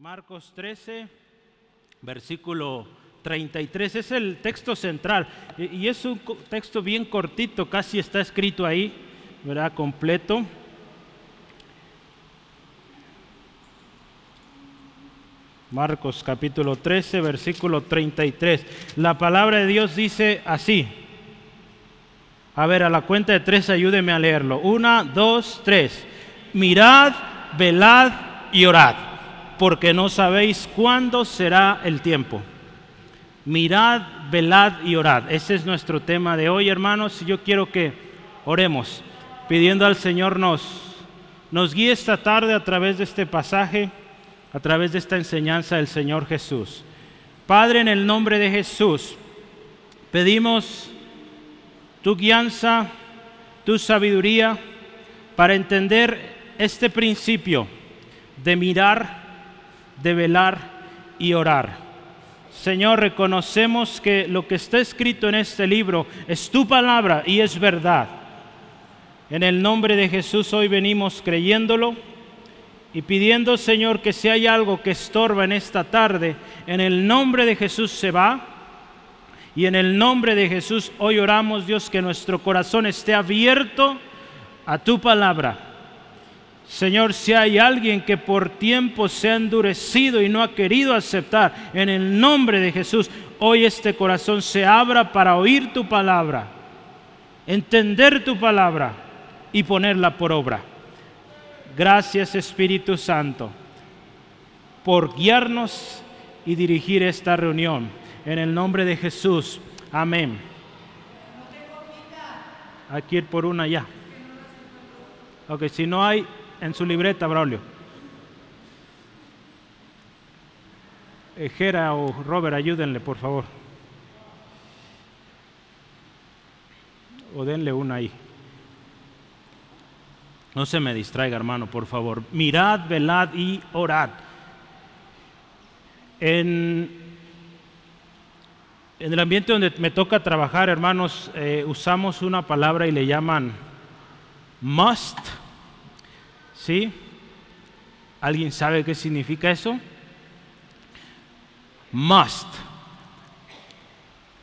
Marcos 13, versículo 33, es el texto central y es un texto bien cortito, casi está escrito ahí, ¿verdad? Completo. Marcos capítulo 13, versículo 33. La palabra de Dios dice así. A ver, a la cuenta de tres, ayúdeme a leerlo. Una, dos, tres. Mirad, velad y orad, porque no sabéis cuándo será el tiempo. Mirad, velad y orad. Ese es nuestro tema de hoy, hermanos. Yo quiero que oremos, pidiendo al Señor nos, nos guíe esta tarde a través de este pasaje, a través de esta enseñanza del Señor Jesús. Padre, en el nombre de Jesús, pedimos tu guianza, tu sabiduría para entender este principio de mirar, de velar y orar. Señor, reconocemos que lo que está escrito en este libro es tu palabra y es verdad. En el nombre de Jesús hoy venimos creyéndolo y pidiendo, Señor, que si hay algo que estorba en esta tarde, en el nombre de Jesús se va y en el nombre de Jesús hoy oramos, Dios, que nuestro corazón esté abierto a tu palabra. Señor, si hay alguien que por tiempo se ha endurecido y no ha querido aceptar, en el nombre de Jesús, hoy este corazón se abra para oír tu palabra, entender tu palabra y ponerla por obra. Gracias Espíritu Santo por guiarnos y dirigir esta reunión. En el nombre de Jesús. Amén. Hay que ir por una ya. Ok, si no hay en su libreta, Braulio. Jera o Robert, ayúdenle, por favor. O denle una ahí. No se me distraiga, hermano, por favor. Mirad, velad y orad. En en el ambiente donde me toca trabajar, hermanos, eh, usamos una palabra y le llaman must. ¿Sí? ¿Alguien sabe qué significa eso? Must.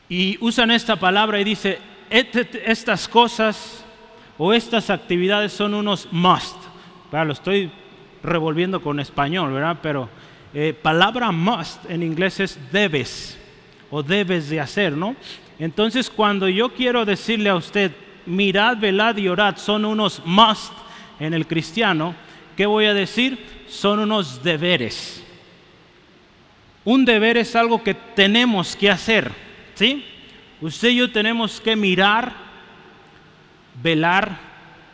Y usan esta palabra y dice, estas cosas o estas actividades son unos must. lo estoy revolviendo con español, ¿verdad? Pero eh, palabra must en inglés es debes o debes de hacer, ¿no? Entonces cuando yo quiero decirle a usted, mirad, velad y orad son unos must en el cristiano, ¿qué voy a decir? Son unos deberes. Un deber es algo que tenemos que hacer, ¿sí? Usted y yo tenemos que mirar, velar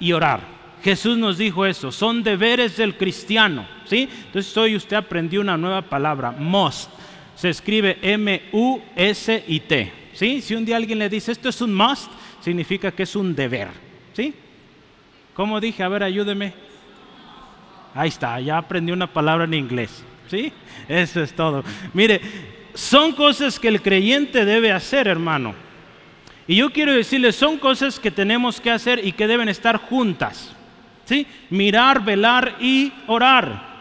y orar. Jesús nos dijo eso, son deberes del cristiano, ¿sí? Entonces hoy usted aprendió una nueva palabra, must se escribe M-U-S-I-T. ¿sí? Si un día alguien le dice esto es un must, significa que es un deber. ¿sí? ¿Cómo dije? A ver, ayúdeme. Ahí está, ya aprendí una palabra en inglés. ¿sí? Eso es todo. Mire, son cosas que el creyente debe hacer, hermano. Y yo quiero decirle, son cosas que tenemos que hacer y que deben estar juntas. ¿sí? Mirar, velar y orar.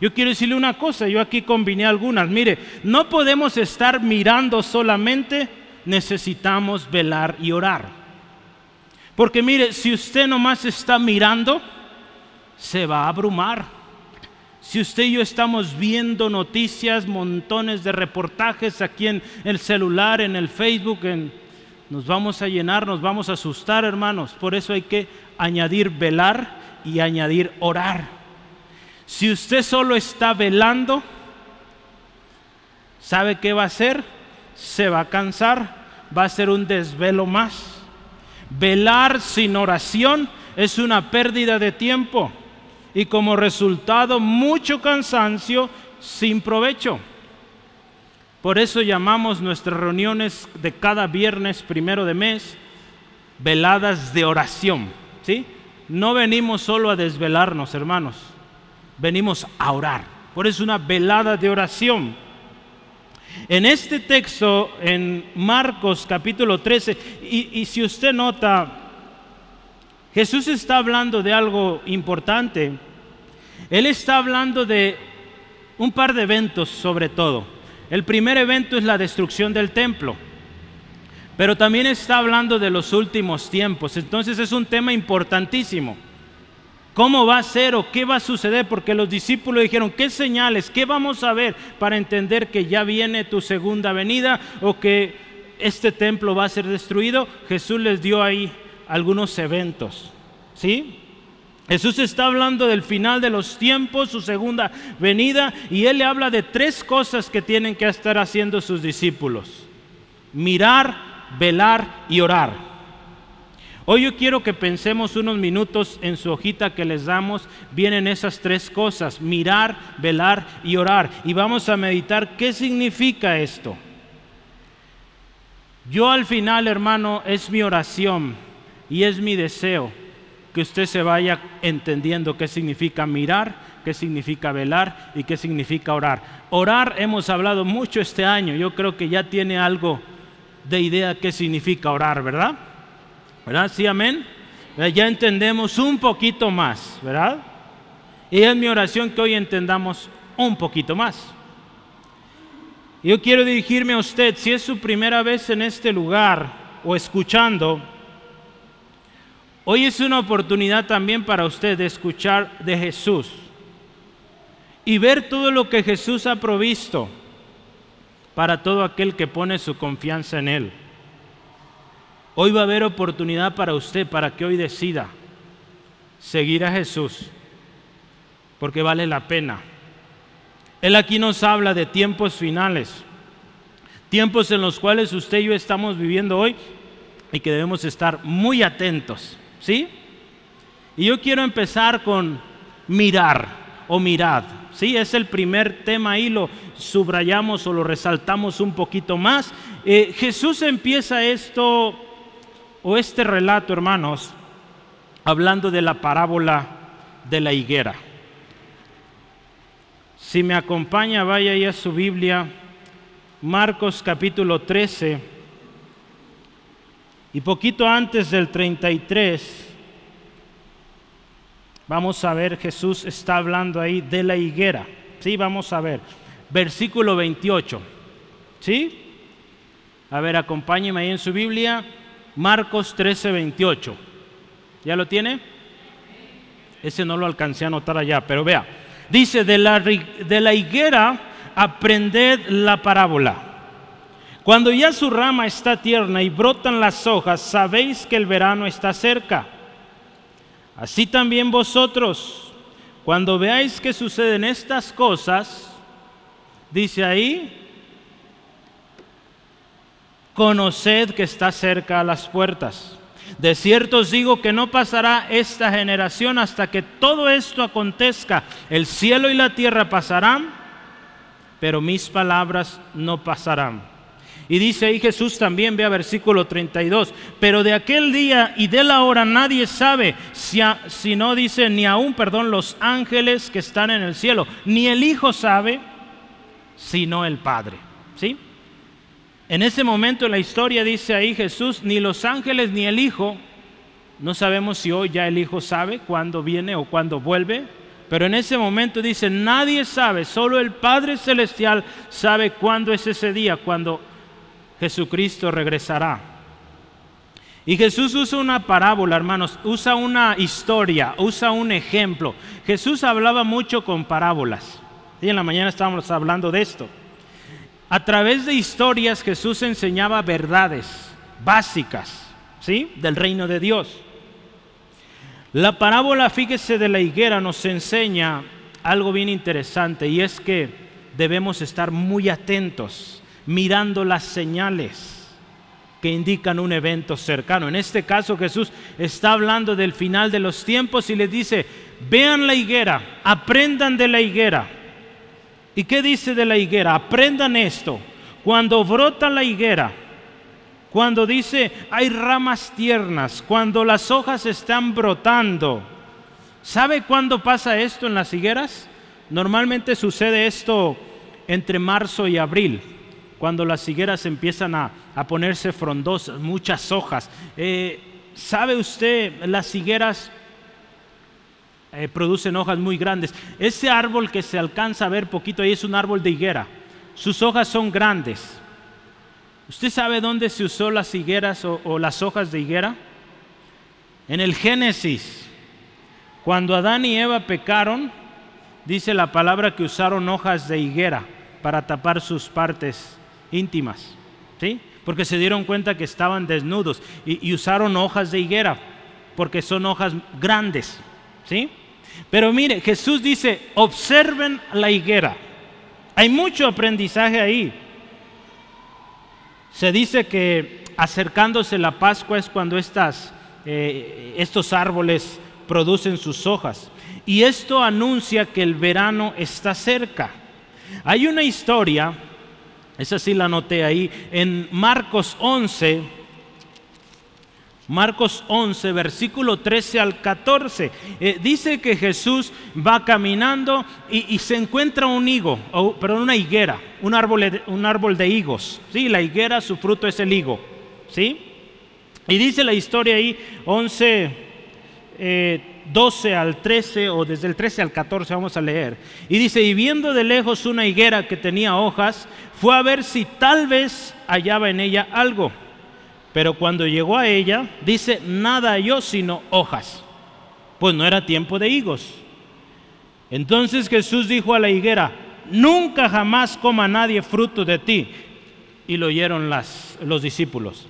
Yo quiero decirle una cosa, yo aquí combiné algunas. Mire, no podemos estar mirando solamente, necesitamos velar y orar. Porque mire, si usted nomás está mirando, se va a abrumar. Si usted y yo estamos viendo noticias, montones de reportajes aquí en el celular, en el Facebook, nos vamos a llenar, nos vamos a asustar, hermanos. Por eso hay que añadir velar y añadir orar. Si usted solo está velando, ¿sabe qué va a hacer? Se va a cansar, va a ser un desvelo más. Velar sin oración es una pérdida de tiempo y como resultado mucho cansancio sin provecho. Por eso llamamos nuestras reuniones de cada viernes primero de mes veladas de oración. ¿sí? No venimos solo a desvelarnos, hermanos venimos a orar. Por eso una velada de oración. En este texto, en Marcos capítulo 13, y, y si usted nota, Jesús está hablando de algo importante. Él está hablando de un par de eventos sobre todo. El primer evento es la destrucción del templo, pero también está hablando de los últimos tiempos. Entonces es un tema importantísimo. ¿Cómo va a ser o qué va a suceder? Porque los discípulos dijeron, ¿qué señales? ¿Qué vamos a ver para entender que ya viene tu segunda venida o que este templo va a ser destruido? Jesús les dio ahí algunos eventos. ¿Sí? Jesús está hablando del final de los tiempos, su segunda venida, y él le habla de tres cosas que tienen que estar haciendo sus discípulos. Mirar, velar y orar. Hoy yo quiero que pensemos unos minutos en su hojita que les damos. Vienen esas tres cosas, mirar, velar y orar. Y vamos a meditar qué significa esto. Yo al final, hermano, es mi oración y es mi deseo que usted se vaya entendiendo qué significa mirar, qué significa velar y qué significa orar. Orar hemos hablado mucho este año. Yo creo que ya tiene algo de idea qué significa orar, ¿verdad? ¿Verdad? Sí, amén. Ya entendemos un poquito más, ¿verdad? Y es mi oración que hoy entendamos un poquito más. Yo quiero dirigirme a usted, si es su primera vez en este lugar o escuchando, hoy es una oportunidad también para usted de escuchar de Jesús y ver todo lo que Jesús ha provisto para todo aquel que pone su confianza en Él. Hoy va a haber oportunidad para usted, para que hoy decida seguir a Jesús, porque vale la pena. Él aquí nos habla de tiempos finales, tiempos en los cuales usted y yo estamos viviendo hoy y que debemos estar muy atentos, ¿sí? Y yo quiero empezar con mirar o mirad, ¿sí? Es el primer tema ahí, lo subrayamos o lo resaltamos un poquito más. Eh, Jesús empieza esto o este relato, hermanos, hablando de la parábola de la higuera. Si me acompaña, vaya ahí a su Biblia, Marcos capítulo 13, y poquito antes del 33, vamos a ver, Jesús está hablando ahí de la higuera. Sí, vamos a ver, versículo 28. ¿Sí? A ver, acompáñeme ahí en su Biblia. Marcos 13, 28. ¿Ya lo tiene? Ese no lo alcancé a anotar allá, pero vea. Dice, de la, de la higuera aprended la parábola. Cuando ya su rama está tierna y brotan las hojas, sabéis que el verano está cerca. Así también vosotros, cuando veáis que suceden estas cosas, dice ahí, conoced que está cerca a las puertas. De cierto os digo que no pasará esta generación hasta que todo esto acontezca. El cielo y la tierra pasarán, pero mis palabras no pasarán. Y dice ahí Jesús también, vea versículo 32, pero de aquel día y de la hora nadie sabe, si, si no dice ni aún, perdón, los ángeles que están en el cielo, ni el Hijo sabe, sino el Padre. En ese momento en la historia dice ahí Jesús, ni los ángeles ni el Hijo, no sabemos si hoy ya el Hijo sabe cuándo viene o cuándo vuelve, pero en ese momento dice, nadie sabe, solo el Padre Celestial sabe cuándo es ese día, cuando Jesucristo regresará. Y Jesús usa una parábola, hermanos, usa una historia, usa un ejemplo. Jesús hablaba mucho con parábolas. Y en la mañana estábamos hablando de esto. A través de historias Jesús enseñaba verdades básicas, ¿sí? Del reino de Dios. La parábola, fíjese, de la higuera nos enseña algo bien interesante y es que debemos estar muy atentos, mirando las señales que indican un evento cercano. En este caso Jesús está hablando del final de los tiempos y les dice, vean la higuera, aprendan de la higuera. ¿Y qué dice de la higuera? Aprendan esto. Cuando brota la higuera, cuando dice hay ramas tiernas, cuando las hojas están brotando, ¿sabe cuándo pasa esto en las higueras? Normalmente sucede esto entre marzo y abril, cuando las higueras empiezan a, ponerse frondosas, muchas hojas. Eh, ¿Sabe usted las higueras eh, producen hojas muy grandes. Ese árbol que se alcanza a ver poquito ahí es un árbol de higuera. Sus hojas son grandes. ¿Usted sabe dónde se usó las higueras o las hojas de higuera? En el Génesis. Cuando Adán y Eva pecaron, dice la palabra que usaron hojas de higuera para tapar sus partes íntimas. ¿Sí? Porque se dieron cuenta que estaban desnudos y, usaron hojas de higuera porque son hojas grandes. ¿Sí? Pero mire, Jesús dice, observen la higuera. Hay mucho aprendizaje ahí. Se dice que acercándose la Pascua es cuando estas, eh, estos árboles producen sus hojas. Y esto anuncia que el verano está cerca. Hay una historia, esa sí la anoté ahí, en Marcos 11, Marcos 11, versículo 13 al 14. Eh, dice que Jesús va caminando y, se encuentra un higo, o, perdón, una higuera, un árbol, un árbol de higos. ¿sí? La higuera, su fruto es el higo. ¿sí? Y dice la historia ahí, 11, 12 eh, al 13 o desde el 13 al 14 vamos a leer. Y dice, y viendo de lejos una higuera que tenía hojas, fue a ver si tal vez hallaba en ella algo. Pero cuando llegó a ella, dice, nada halló sino hojas, pues no era tiempo de higos. Entonces Jesús dijo a la higuera, nunca jamás coma nadie fruto de ti. Y lo oyeron los discípulos.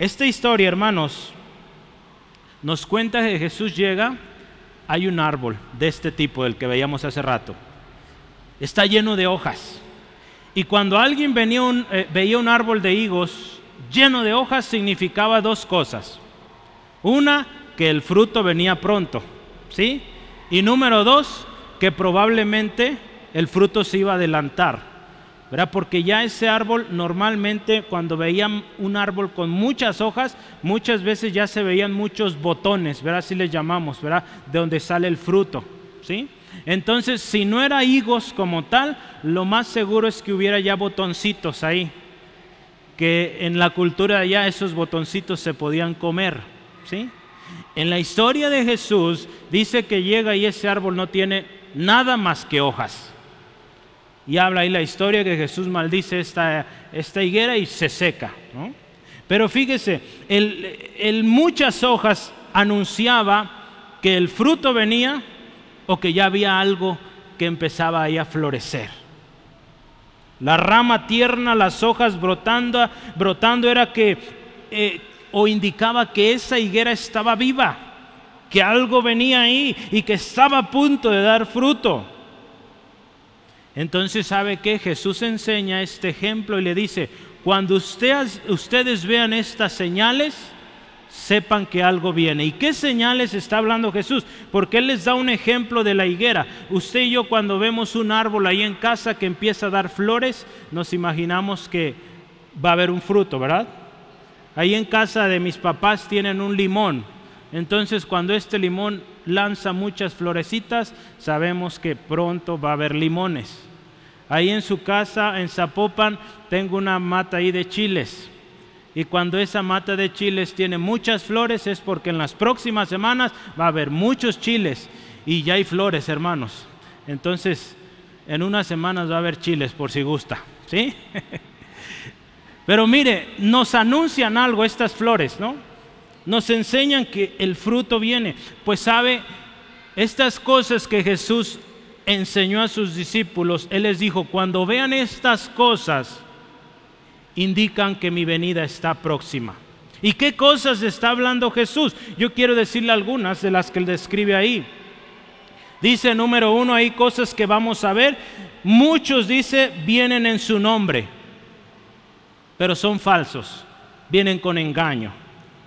Esta historia, hermanos, nos cuenta que Jesús llega, hay un árbol de este tipo, el que veíamos hace rato. Está lleno de hojas. Y cuando alguien eh, veía un árbol de higos lleno de hojas, significaba dos cosas. Una, que el fruto venía pronto. ¿Sí? Y número dos, que probablemente el fruto se iba a adelantar. Porque ya ese árbol normalmente cuando veían un árbol con muchas hojas, muchas veces ya se veían muchos botones, ¿verdad? Así les llamamos, ¿verdad? De donde sale el fruto, ¿sí? Entonces, si no era higos como tal, lo más seguro es que hubiera ya botoncitos ahí, que en la cultura allá esos botoncitos se podían comer, ¿sí? En la historia de Jesús dice que llega y ese árbol no tiene nada más que hojas y habla ahí la historia que Jesús maldice esta, esta higuera y se seca. Pero fíjese, el, muchas hojas anunciaba que el fruto venía o que ya había algo que empezaba ahí a florecer. La rama tierna, las hojas brotando, brotando era que eh, o indicaba que esa higuera estaba viva, que algo venía ahí y que estaba a punto de dar fruto. Entonces, ¿sabe qué? Jesús enseña este ejemplo y le dice, cuando ustedes, ustedes vean estas señales, sepan que algo viene. ¿Y qué señales está hablando Jesús? Porque Él les da un ejemplo de la higuera. Usted y yo cuando vemos un árbol ahí en casa que empieza a dar flores, nos imaginamos que va a haber un fruto, ¿verdad? Ahí en casa de mis papás tienen un limón. Entonces cuando este limón lanza muchas florecitas, sabemos que pronto va a haber limones. Ahí en su casa, en Zapopan, tengo una mata ahí de chiles. Y cuando esa mata de chiles tiene muchas flores es porque en las próximas semanas va a haber muchos chiles. Y ya hay flores, hermanos. Entonces, en unas semanas va a haber chiles por si gusta. ¿Sí? Pero mire, nos anuncian algo estas flores, ¿no? Nos enseñan que el fruto viene. Pues sabe, estas cosas que Jesús enseñó a sus discípulos, Él les dijo, cuando vean estas cosas, indican que mi venida está próxima. ¿Y qué cosas está hablando Jesús? Yo quiero decirle algunas de las que él describe ahí. Dice número uno, hay cosas que vamos a ver. Muchos, dice, vienen en su nombre, pero son falsos, vienen con engaño.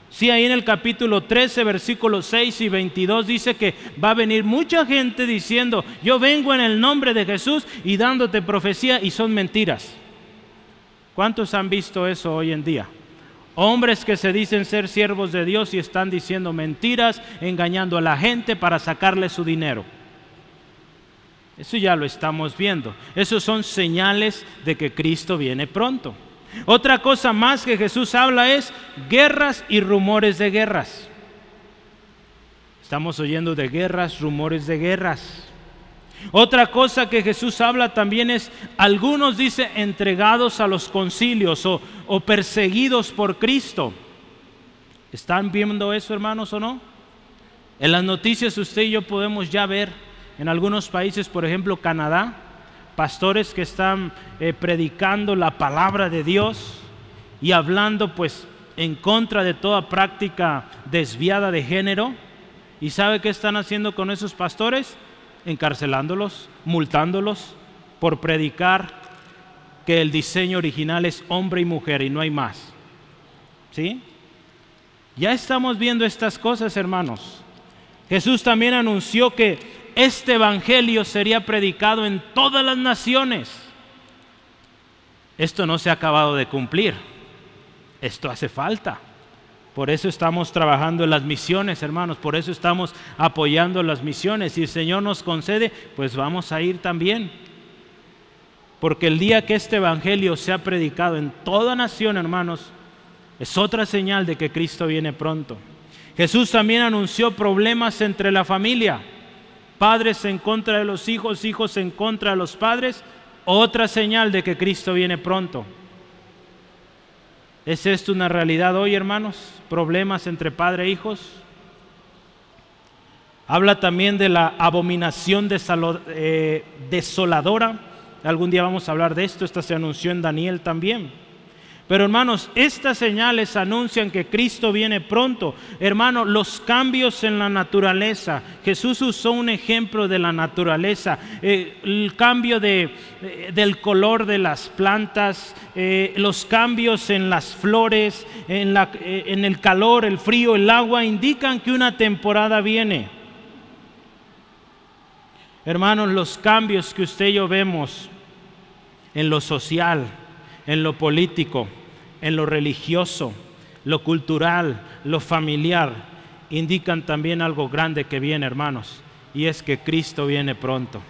Sí, ahí en el capítulo 13, versículos 6 y 22 dice que va a venir mucha gente diciendo, yo vengo en el nombre de Jesús y dándote profecía y son mentiras. ¿Cuántos han visto eso hoy en día? Hombres que se dicen ser siervos de Dios y están diciendo mentiras, engañando a la gente para sacarle su dinero. Eso ya lo estamos viendo. Esos son señales de que Cristo viene pronto. Otra cosa más que Jesús habla es guerras y rumores de guerras. Estamos oyendo de guerras, rumores de guerras. Otra cosa que Jesús habla también es, algunos dice, entregados a los concilios o, o perseguidos por Cristo. ¿Están viendo eso, hermanos, o no? En las noticias usted y yo podemos ya ver en algunos países, por ejemplo Canadá, pastores que están eh, predicando la palabra de Dios y hablando pues en contra de toda práctica desviada de género. ¿Y sabe qué están haciendo con esos pastores? Encarcelándolos, multándolos por predicar que el diseño original es hombre y mujer y no hay más. ¿Sí? Ya estamos viendo estas cosas, hermanos. Jesús también anunció que este evangelio sería predicado en todas las naciones. Esto no se ha acabado de cumplir. Esto hace falta. Por eso estamos trabajando en las misiones, hermanos. Por eso estamos apoyando las misiones. Si el Señor nos concede, pues vamos a ir también. Porque el día que este Evangelio sea predicado en toda nación, hermanos, es otra señal de que Cristo viene pronto. Jesús también anunció problemas entre la familia. Padres en contra de los hijos, hijos en contra de los padres. Otra señal de que Cristo viene pronto. ¿Es esto una realidad hoy, hermanos? Problemas entre padre e hijos. Habla también de la abominación eh, desoladora. Algún día vamos a hablar de esto. Esta se anunció en Daniel también. Pero hermanos, estas señales anuncian que Cristo viene pronto. Hermanos, los cambios en la naturaleza. Jesús usó un ejemplo de la naturaleza. Eh, el cambio de, eh, del color de las plantas, eh, los cambios en las flores, en, la, en el calor, el frío, el agua, indican que una temporada viene. Hermanos, los cambios que usted y yo vemos en lo social, en lo político, en lo religioso, lo cultural, lo familiar, indican también algo grande que viene, hermanos, y es que Cristo viene pronto.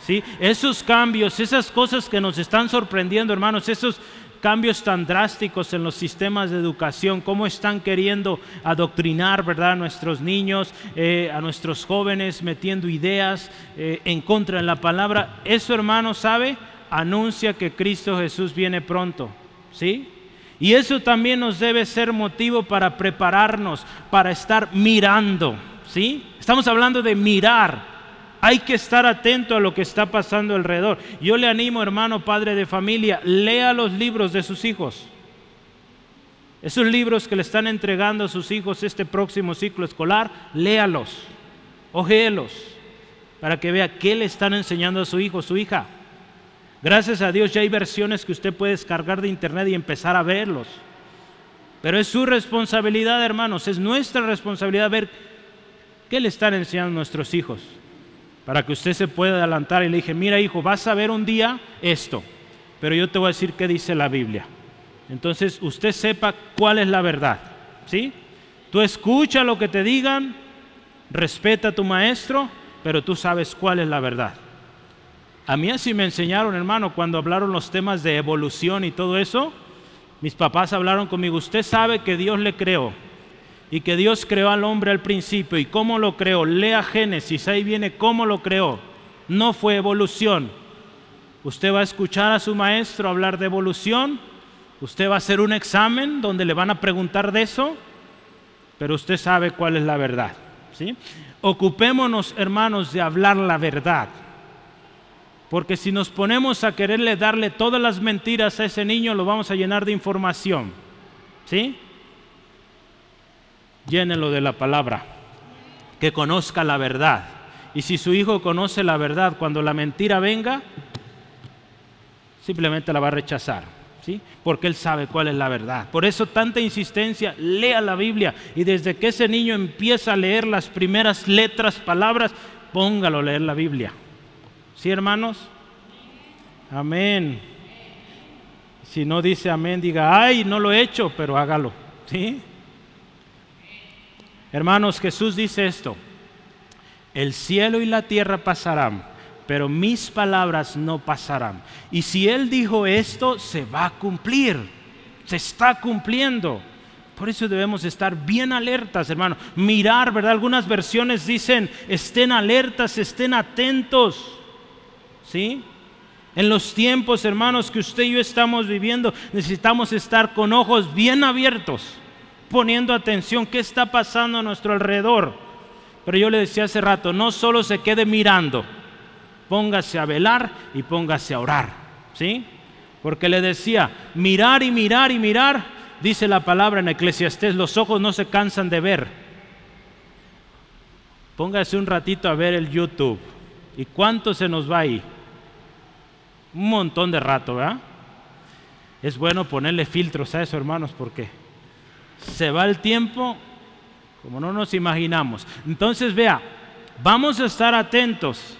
¿Sí? Esos cambios, esas cosas que nos están sorprendiendo, hermanos, esos cambios tan drásticos en los sistemas de educación, cómo están queriendo adoctrinar ¿verdad? a nuestros niños, eh, a nuestros jóvenes, metiendo ideas eh, en contra de la palabra. Eso, hermano, ¿sabe? Anuncia que Cristo Jesús viene pronto. ¿Sí? Y eso también nos debe ser motivo para prepararnos, para estar mirando. ¿Sí? Estamos hablando de mirar. Hay que estar atento a lo que está pasando alrededor. Yo le animo, hermano, padre de familia, lea los libros de sus hijos. Esos libros que le están entregando a sus hijos este próximo ciclo escolar, léalos, ojéelos, para que vea qué le están enseñando a su hijo, su hija. Gracias a Dios ya hay versiones que usted puede descargar de internet y empezar a verlos. Pero es su responsabilidad, hermanos, es nuestra responsabilidad ver qué le están enseñando nuestros hijos. Para que usted se pueda adelantar y le dije, mira hijo, vas a ver un día esto, pero yo te voy a decir qué dice la Biblia. Entonces usted sepa cuál es la verdad. ¿Sí? Tú escucha lo que te digan, respeta a tu maestro, pero tú sabes cuál es la verdad. A mí así me enseñaron, hermano, cuando hablaron los temas de evolución y todo eso. Mis papás hablaron conmigo, usted sabe que Dios le creó y que Dios creó al hombre al principio y cómo lo creó. Lea Génesis, ahí viene cómo lo creó. No fue evolución. Usted va a escuchar a su maestro hablar de evolución, usted va a hacer un examen donde le van a preguntar de eso, pero usted sabe cuál es la verdad. ¿sí? Ocupémonos, hermanos, de hablar la verdad. Porque si nos ponemos a quererle darle todas las mentiras a ese niño, lo vamos a llenar de información. ¿Sí? Llénelo de la palabra. Que conozca la verdad. Y si su hijo conoce la verdad, cuando la mentira venga, simplemente la va a rechazar. ¿Sí? Porque él sabe cuál es la verdad. Por eso tanta insistencia, lea la Biblia y desde que ese niño empieza a leer las primeras letras, palabras, póngalo a leer la Biblia. ¿Sí, hermanos? Amén. Si no dice amén, diga, ay, no lo he hecho, pero hágalo. ¿Sí? Hermanos, Jesús dice esto, el cielo y la tierra pasarán, pero mis palabras no pasarán. Y si Él dijo esto, se va a cumplir, se está cumpliendo. Por eso debemos estar bien alertas, hermano. Mirar, ¿verdad? Algunas versiones dicen, estén alertas, estén atentos. ¿Sí? En los tiempos, hermanos, que usted y yo estamos viviendo, necesitamos estar con ojos bien abiertos, poniendo atención, ¿qué está pasando a nuestro alrededor? Pero yo le decía hace rato, no solo se quede mirando, póngase a velar y póngase a orar, ¿sí? Porque le decía, mirar y mirar y mirar, dice la palabra en Eclesiastés, los ojos no se cansan de ver. Póngase un ratito a ver el YouTube. ¿Y cuánto se nos va ahí? Un montón de rato, ¿verdad? Es bueno ponerle filtros a eso, hermanos, porque se va el tiempo como no nos imaginamos. Entonces, vea, vamos a estar atentos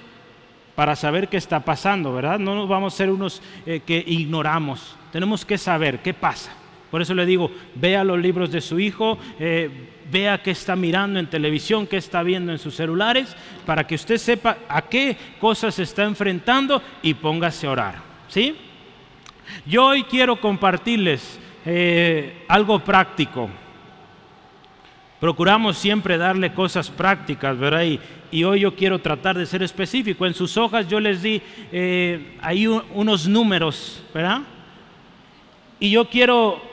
para saber qué está pasando, ¿verdad? No nos vamos a ser unos eh, que ignoramos. Tenemos que saber qué pasa. Por eso le digo, vea los libros de su hijo, eh, vea qué está mirando en televisión, qué está viendo en sus celulares, para que usted sepa a qué cosas se está enfrentando y póngase a orar. ¿Sí? Yo hoy quiero compartirles eh, algo práctico. Procuramos siempre darle cosas prácticas, ¿verdad? Y, hoy yo quiero tratar de ser específico. En sus hojas yo les di eh, ahí unos números, ¿verdad? Y yo quiero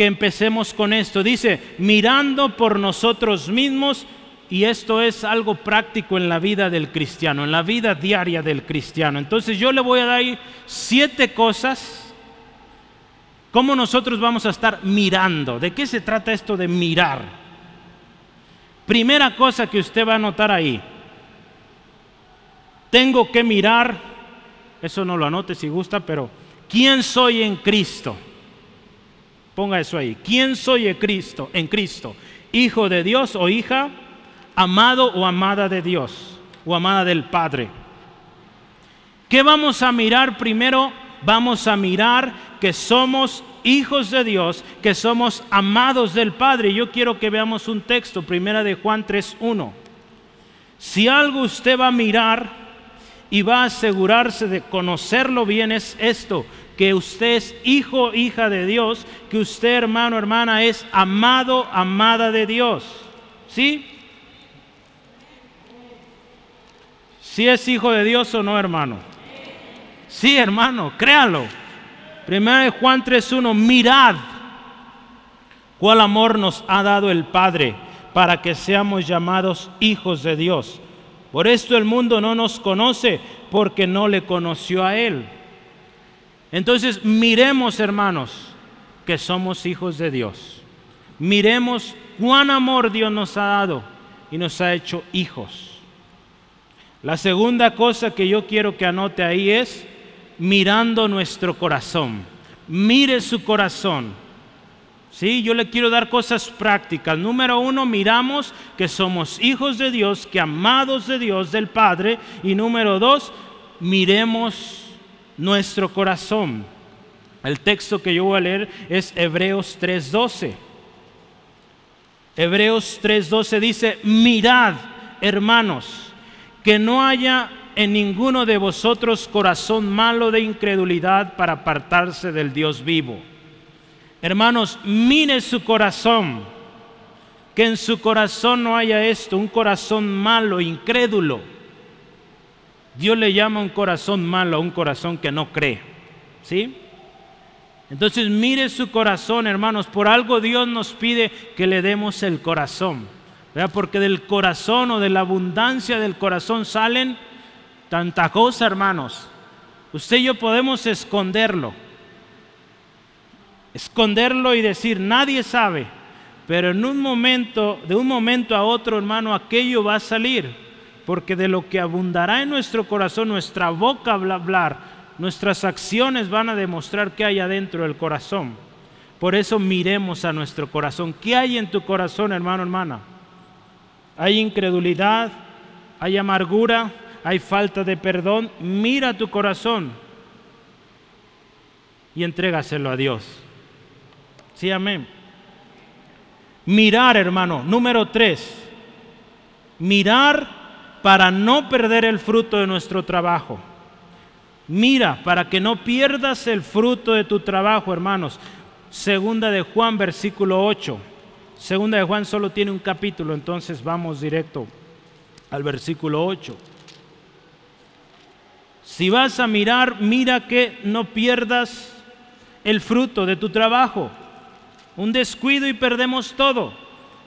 que empecemos con esto. Dice, mirando por nosotros mismos, y esto es algo práctico en la vida del cristiano, en la vida diaria del cristiano. Entonces yo le voy a dar siete cosas, cómo nosotros vamos a estar mirando. ¿De qué se trata esto de mirar? Primera cosa que usted va a notar ahí. Tengo que mirar, eso no lo anote si gusta, pero ¿quién soy en Cristo? Ponga eso ahí. ¿Quién soy en Cristo? En Cristo. Hijo de Dios o hija, amado o amada de Dios o amada del Padre. ¿Qué vamos a mirar primero? Vamos a mirar que somos hijos de Dios, que somos amados del Padre. Yo quiero que veamos un texto, primera de Juan 3:1. Si algo usted va a mirar y va a asegurarse de conocerlo bien es esto, que usted es hijo, hija de Dios, que usted, hermano, hermana, es amado, amada de Dios. ¿Sí? ¿Sí es hijo de Dios o no, hermano? Sí, hermano, créalo. Primero de Juan 3.1, mirad cuál amor nos ha dado el Padre para que seamos llamados hijos de Dios. Por esto el mundo no nos conoce porque no le conoció a Él. Entonces miremos, hermanos, que somos hijos de Dios. Miremos cuán amor Dios nos ha dado y nos ha hecho hijos. La segunda cosa que yo quiero que anote ahí es mirando nuestro corazón. Mire su corazón. Sí, yo le quiero dar cosas prácticas. Número uno, miramos que somos hijos de Dios, que amados de Dios, del Padre. Y número dos, miremos nuestro corazón. El texto que yo voy a leer es Hebreos 3:12. Hebreos 3:12 dice, mirad, hermanos, que no haya en ninguno de vosotros corazón malo de incredulidad para apartarse del Dios vivo. Hermanos, mire su corazón, que en su corazón no haya esto, un corazón malo, incrédulo Dios le llama un corazón malo a un corazón que no cree. ¿Sí? Entonces mire su corazón, hermanos. Por algo Dios nos pide que le demos el corazón. Porque del corazón o de la abundancia del corazón salen tanta cosa, hermanos. Usted y yo podemos esconderlo. Esconderlo y decir, nadie sabe. Pero en un momento, de un momento a otro, hermano, aquello va a salir porque de lo que abundará en nuestro corazón, nuestra boca hablar, nuestras acciones van a demostrar qué hay adentro del corazón. Por eso miremos a nuestro corazón. ¿Qué hay en tu corazón, hermano, hermana? ¿Hay incredulidad? ¿Hay amargura? ¿Hay falta de perdón? Mira tu corazón y entrégaselo a Dios. Sí, amén. Mirar, hermano. Número tres. Mirar para no perder el fruto de nuestro trabajo. Mira, para que no pierdas el fruto de tu trabajo, hermanos. Segunda de Juan, versículo 8. Segunda de Juan solo tiene un capítulo, entonces vamos directo al versículo 8. Si vas a mirar, mira que no pierdas el fruto de tu trabajo. Un descuido y perdemos todo.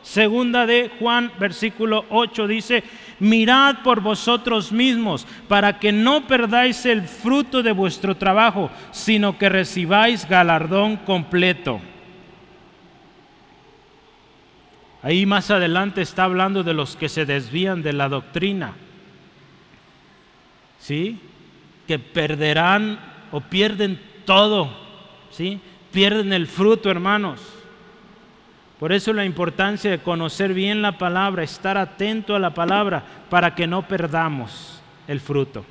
Segunda de Juan, versículo 8 dice, mirad por vosotros mismos, para que no perdáis el fruto de vuestro trabajo, sino que recibáis galardón completo. Ahí más adelante está hablando de los que se desvían de la doctrina. ¿Sí? Que perderán o pierden todo. ¿Sí? Pierden el fruto, hermanos. Por eso la importancia de conocer bien la palabra, estar atento a la palabra para que no perdamos el fruto.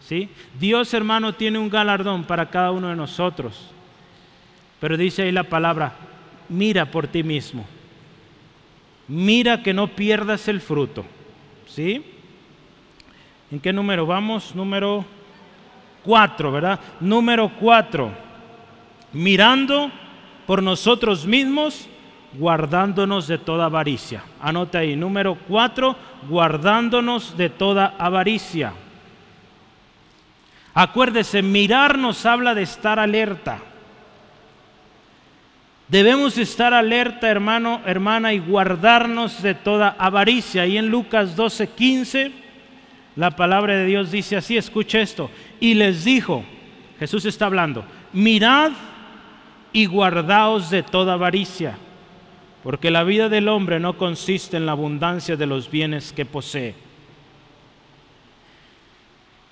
¿Sí? Dios, hermano, tiene un galardón para cada uno de nosotros. Pero dice ahí la palabra, mira por ti mismo. Mira que no pierdas el fruto. ¿Sí? ¿En qué número vamos? Número cuatro, ¿verdad? Número cuatro. Mirando por nosotros mismos guardándonos de toda avaricia. Anota ahí, número cuatro, guardándonos de toda avaricia. Acuérdese, mirar nos habla de estar alerta. Debemos estar alerta, hermano, hermana, y guardarnos de toda avaricia. Y en Lucas 12, 15, la palabra de Dios dice así, escucha esto. Y les dijo, Jesús está hablando, mirad y guardaos de toda avaricia porque la vida del hombre no consiste en la abundancia de los bienes que posee.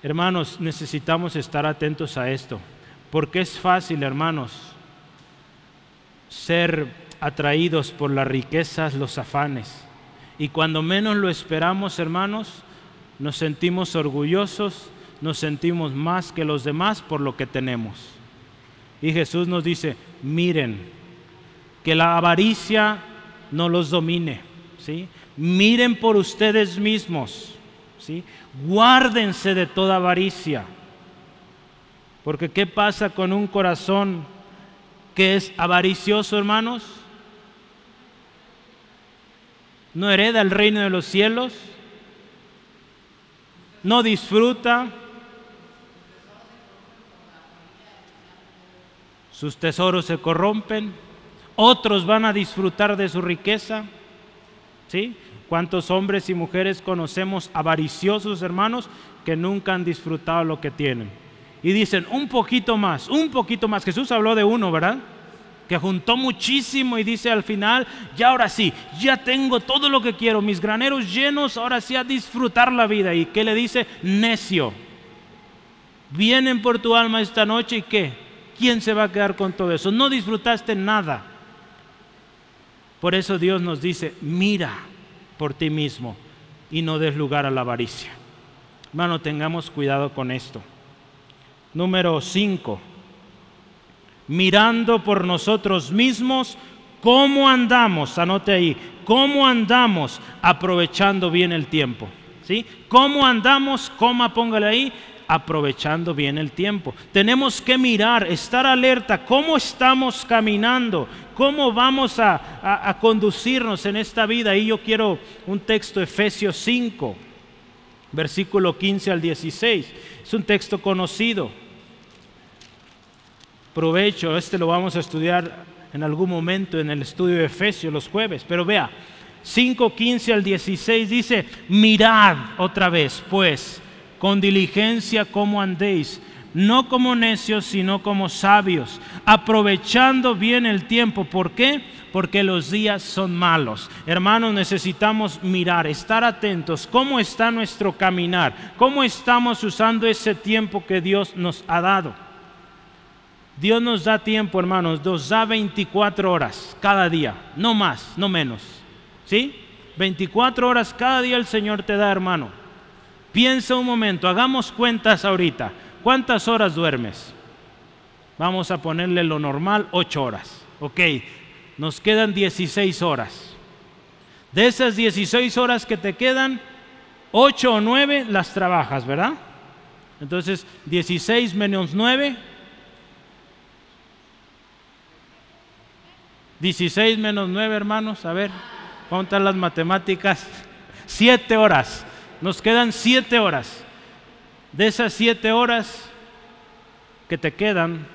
Hermanos, necesitamos estar atentos a esto, porque es fácil, hermanos, ser atraídos por las riquezas, los afanes. Y cuando menos lo esperamos, hermanos, nos sentimos orgullosos, nos sentimos más que los demás por lo que tenemos. Y Jesús nos dice, miren, que la avaricia no los domine. ¿sí? Miren por ustedes mismos. ¿sí? Guárdense de toda avaricia. Porque ¿qué pasa con un corazón que es avaricioso, hermanos? No hereda el reino de los cielos. No disfruta. Sus tesoros se corrompen otros van a disfrutar de su riqueza. ¿Sí? ¿Cuántos hombres y mujeres conocemos avariciosos hermanos que nunca han disfrutado lo que tienen? Y dicen, un poquito más, un poquito más. Jesús habló de uno, ¿verdad? Que juntó muchísimo y dice al final, ya ahora sí, ya tengo todo lo que quiero, mis graneros llenos, ahora sí a disfrutar la vida. ¿Y qué le dice? Necio. Vienen por tu alma esta noche y qué? ¿Quién se va a quedar con todo eso? No disfrutaste nada. Por eso Dios nos dice, mira por ti mismo y no des lugar a la avaricia. Hermano, tengamos cuidado con esto. Número 5. Mirando por nosotros mismos cómo andamos, anote ahí, cómo andamos aprovechando bien el tiempo. ¿Sí? ¿Cómo andamos? Coma, póngale ahí, aprovechando bien el tiempo. Tenemos que mirar, estar alerta, cómo estamos caminando, cómo vamos a, conducirnos en esta vida. Y yo quiero un texto, Efesios 5, versículo 15 al 16. Es un texto conocido. Provecho, este lo vamos a estudiar en algún momento en el estudio de Efesios los jueves, pero vea, 5, 15 al 16 dice, mirad otra vez, pues, con diligencia como andéis, no como necios, sino como sabios, aprovechando bien el tiempo. ¿Por qué? Porque los días son malos. Hermanos, necesitamos mirar, estar atentos. ¿Cómo está nuestro caminar? ¿Cómo estamos usando ese tiempo que Dios nos ha dado? Dios nos da tiempo, hermanos, nos da 24 horas cada día, no más, no menos. ¿Sí? 24 horas cada día el Señor te da, hermano. Piensa un momento, hagamos cuentas ahorita. ¿Cuántas horas duermes? Vamos a ponerle lo normal, 8 horas. Ok, nos quedan 16 horas. De esas 16 horas que te quedan, 8 o 9 las trabajas, ¿verdad? Entonces, 16 menos 9, 16 menos 9, hermanos, a ver, ¿cómo están las matemáticas? Siete horas. Nos quedan siete horas. De esas siete horas que te quedan,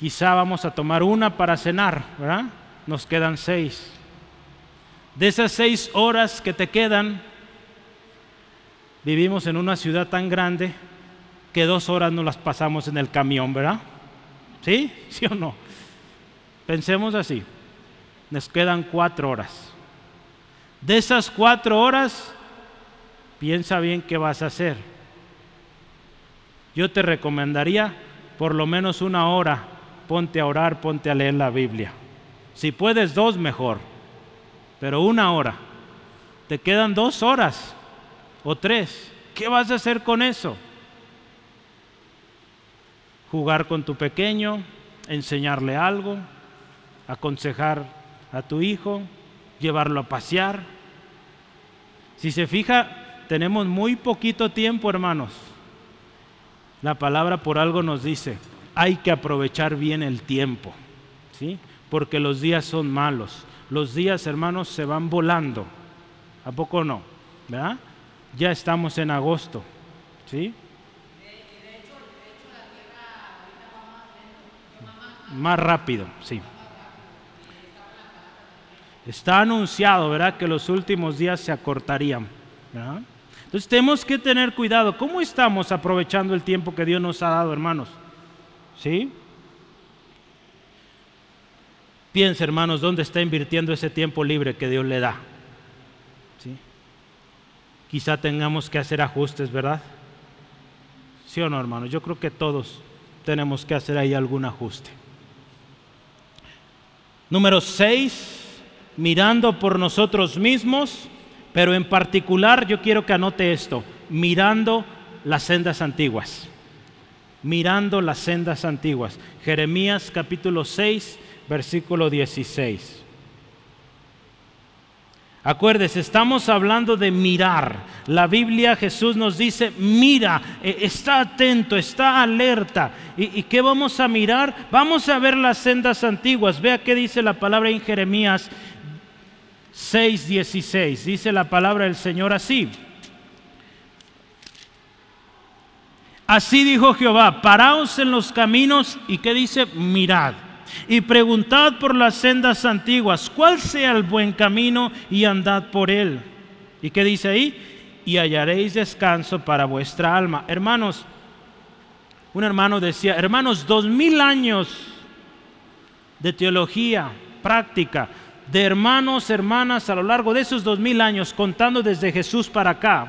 quizá vamos a tomar una para cenar, ¿verdad? Nos quedan seis. De esas seis horas que te quedan, vivimos en una ciudad tan grande que dos horas no las pasamos en el camión, ¿verdad? ¿Sí? ¿Sí o no? Pensemos así. Nos quedan cuatro horas. De esas cuatro horas, piensa bien qué vas a hacer. Yo te recomendaría por lo menos una hora, ponte a orar, ponte a leer la Biblia. Si puedes dos, mejor. Pero una hora. Te quedan dos horas o tres. ¿Qué vas a hacer con eso? Jugar con tu pequeño, enseñarle algo, aconsejar a tu hijo, llevarlo a pasear. Si se fija, tenemos muy poquito tiempo, hermanos. La palabra por algo nos dice, hay que aprovechar bien el tiempo, ¿sí? Porque los días son malos. Los días, hermanos, se van volando. ¿A poco no? ¿Verdad? Ya estamos en agosto, ¿sí? Más rápido, sí. Está anunciado, ¿verdad? Que los últimos días se acortarían. Entonces tenemos que tener cuidado. ¿Cómo estamos aprovechando el tiempo que Dios nos ha dado, hermanos? ¿Sí? Piensa, hermanos, ¿dónde está invirtiendo ese tiempo libre que Dios le da? ¿Sí? Quizá tengamos que hacer ajustes, ¿verdad? ¿Sí o no, hermanos? Yo creo que todos tenemos que hacer ahí algún ajuste. Número 6 mirando por nosotros mismos, pero en particular yo quiero que anote esto, mirando las sendas antiguas. Mirando las sendas antiguas. Jeremías capítulo 6, versículo 16. Acuérdese, estamos hablando de mirar. La Biblia Jesús nos dice, mira, e, está atento, está alerta. ¿Y, ¿Y, qué vamos a mirar? Vamos a ver las sendas antiguas. Vea qué dice la palabra en Jeremías 6:16. Dice la palabra del Señor así. Así dijo Jehová, paraos en los caminos y que dice, mirad y preguntad por las sendas antiguas, cuál sea el buen camino y andad por él. ¿Y qué dice ahí? Y hallaréis descanso para vuestra alma. Hermanos, un hermano decía, hermanos, dos mil años de teología práctica de hermanos, hermanas a lo largo de esos dos mil años, contando desde Jesús para acá.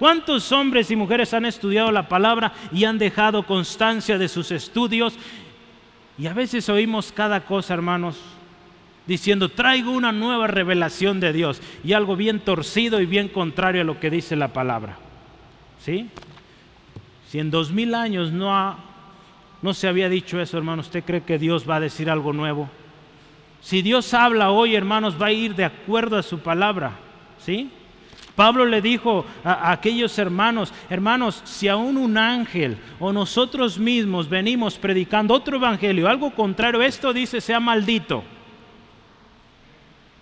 ¿Cuántos hombres y mujeres han estudiado la palabra y han dejado constancia de sus estudios? Y a veces oímos cada cosa, hermanos, diciendo, traigo una nueva revelación de Dios y algo bien torcido y bien contrario a lo que dice la palabra. ¿Sí? Si en dos mil años no, ha, no se había dicho eso, hermano, ¿usted cree que Dios va a decir algo nuevo? Si Dios habla hoy, hermanos, va a ir de acuerdo a su palabra. ¿Sí? Pablo le dijo a, aquellos hermanos, hermanos, si aún un ángel o nosotros mismos venimos predicando otro evangelio, algo contrario, esto dice sea maldito.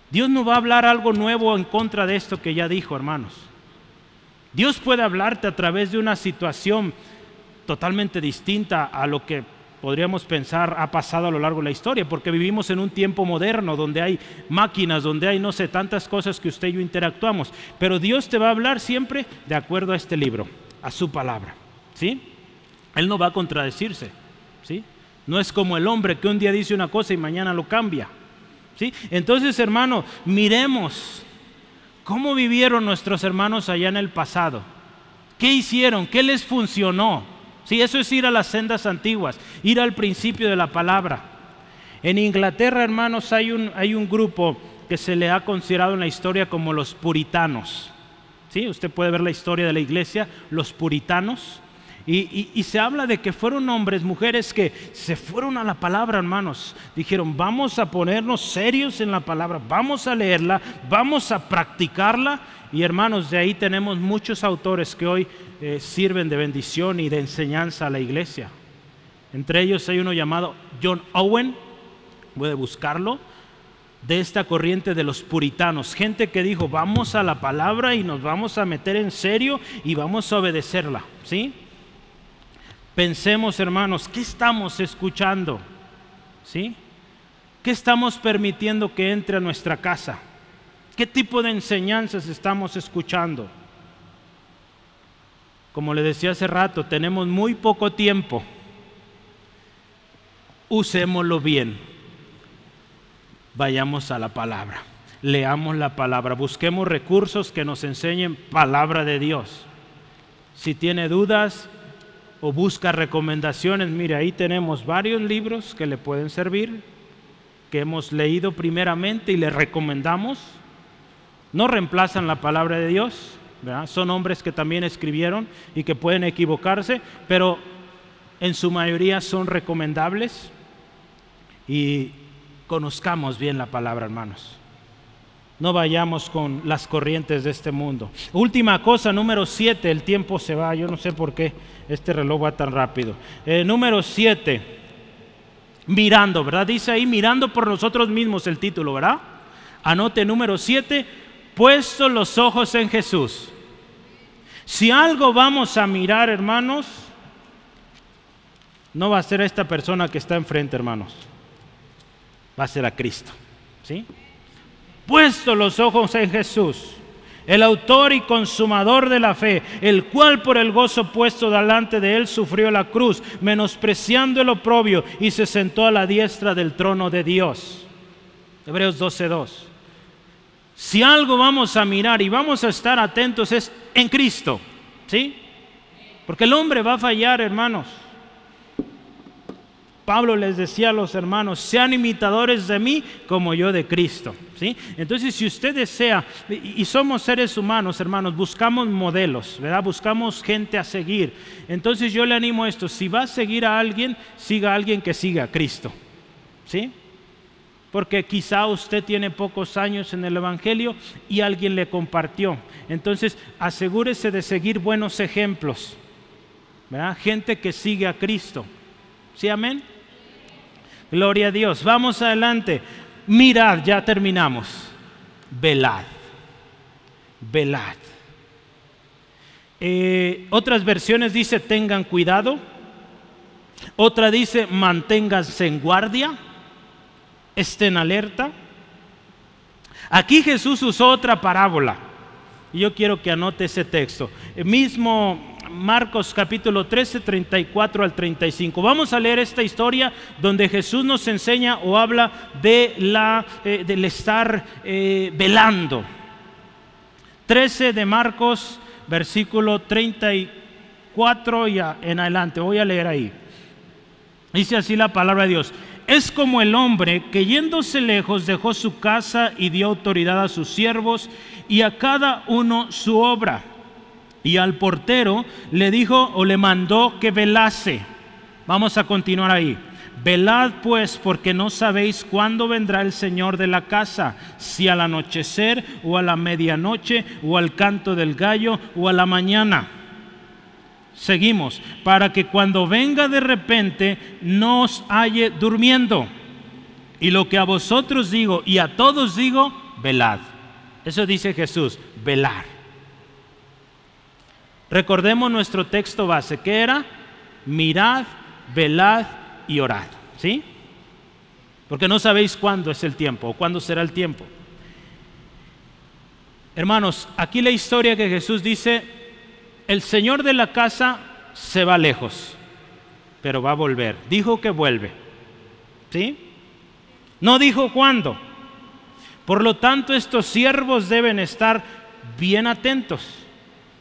Dios no va a hablar algo nuevo en contra de esto que ya dijo, hermanos. Dios puede hablarte a través de una situación totalmente distinta a lo que podríamos pensar ha pasado a lo largo de la historia, porque vivimos en un tiempo moderno donde hay máquinas, donde hay no sé tantas cosas que usted y yo interactuamos, pero Dios te va a hablar siempre de acuerdo a este libro, a su palabra, ¿sí? Él no va a contradecirse, ¿sí? No es como el hombre que un día dice una cosa y mañana lo cambia, ¿sí? Entonces, hermano, miremos cómo vivieron nuestros hermanos allá en el pasado. ¿Qué hicieron? ¿Qué les funcionó? Sí, eso es ir a las sendas antiguas, ir al principio de la palabra. En Inglaterra, hermanos, hay un, hay un grupo que se le ha considerado en la historia como los puritanos. ¿Sí? Usted puede ver la historia de la iglesia, los puritanos. Y, se habla de que fueron hombres, mujeres que se fueron a la palabra, hermanos. Dijeron, vamos a ponernos serios en la palabra, vamos a leerla, vamos a practicarla. Y hermanos, de ahí tenemos muchos autores que hoy eh, sirven de bendición y de enseñanza a la iglesia. Entre ellos hay uno llamado John Owen puede buscarlo, de esta corriente de los puritanos, gente que dijo, vamos a la palabra y nos vamos a meter en serio y vamos a obedecerla, ¿sí? Pensemos, hermanos, ¿qué estamos escuchando? ¿Sí? ¿Qué estamos permitiendo que entre a nuestra casa? ¿Qué tipo de enseñanzas estamos escuchando? Como le decía hace rato, tenemos muy poco tiempo. Usémoslo bien. Vayamos a la palabra. Leamos la palabra. Busquemos recursos que nos enseñen palabra de Dios. Si tiene dudas o busca recomendaciones, mire, ahí tenemos varios libros que le pueden servir, que hemos leído primeramente y le recomendamos. No reemplazan la palabra de Dios, son hombres que también escribieron y que pueden equivocarse, pero en su mayoría son recomendables y conozcamos bien la palabra, hermanos. No vayamos con las corrientes de este mundo. Última cosa, número siete, el tiempo se va, yo no sé por qué este reloj va tan rápido. Eh, número siete, mirando, ¿verdad? Dice ahí, mirando por nosotros mismos el título, ¿verdad? Anote número siete, puesto los ojos en Jesús. Si algo vamos a mirar, hermanos, no va a ser a esta persona que está enfrente, hermanos. Va a ser a Cristo. ¿Sí? Puesto los ojos en Jesús, el autor y consumador de la fe, el cual por el gozo puesto delante de él sufrió la cruz, menospreciando el oprobio y se sentó a la diestra del trono de Dios. Hebreos 12:2. Si algo vamos a mirar y vamos a estar atentos es en Cristo, ¿sí? Porque el hombre va a fallar, hermanos. Pablo les decía a los hermanos, sean imitadores de mí como yo de Cristo. ¿sí? Entonces, si usted desea, y somos seres humanos, hermanos, buscamos modelos, ¿verdad? Buscamos gente a seguir. Entonces yo le animo a esto, si va a seguir a alguien, siga a alguien que siga a Cristo. ¿Sí? porque quizá usted tiene pocos años en el Evangelio y alguien le compartió. Entonces, asegúrese de seguir buenos ejemplos, gente que sigue a Cristo. ¿Sí, amén? Gloria a Dios. Vamos adelante. Mirad, ya terminamos. Velad. Velad. Eh, otras versiones dice tengan cuidado. Otra dice manténganse en guardia estén alerta. Aquí Jesús usó otra parábola. Yo quiero que anote ese texto. El mismo Marcos capítulo 13, 34 al 35. Vamos a leer esta historia donde Jesús nos enseña o habla de la, eh, del estar eh, velando. 13 de Marcos, versículo 34 y en adelante. Voy a leer ahí. Dice así la palabra de Dios es como el hombre que yéndose lejos dejó su casa y dio autoridad a sus siervos y a cada uno su obra. Y al portero le dijo o le mandó que velase. Vamos a continuar ahí. Velad pues porque no sabéis cuándo vendrá el Señor de la casa, si al anochecer o a la medianoche o al canto del gallo o a la mañana Seguimos, para que cuando venga de repente nos halle durmiendo. Y lo que a vosotros digo y a todos digo, velad. Eso dice Jesús, velar. Recordemos nuestro texto base, que era mirad, velad y orad. ¿Sí? Porque no sabéis cuándo es el tiempo o cuándo será el tiempo. Hermanos, aquí la historia que Jesús dice el señor de la casa se va lejos, pero va a volver. Dijo que vuelve. ¿Sí? No dijo cuándo. Por lo tanto, estos siervos deben estar bien atentos.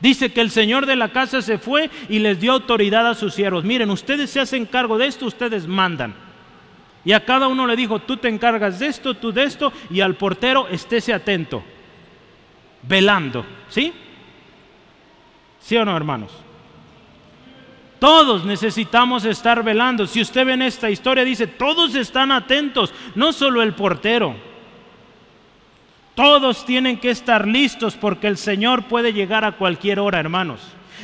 Dice que el señor de la casa se fue y les dio autoridad a sus siervos. Miren, ustedes se hacen cargo de esto, ustedes mandan. Y a cada uno le dijo, tú te encargas de esto, tú de esto, y al portero estése atento, velando. ¿Sí? ¿Sí o no, hermanos? Todos necesitamos estar velando. Si usted ve en esta historia, dice, todos están atentos, no solo el portero. Todos tienen que estar listos porque el Señor puede llegar a cualquier hora, hermanos.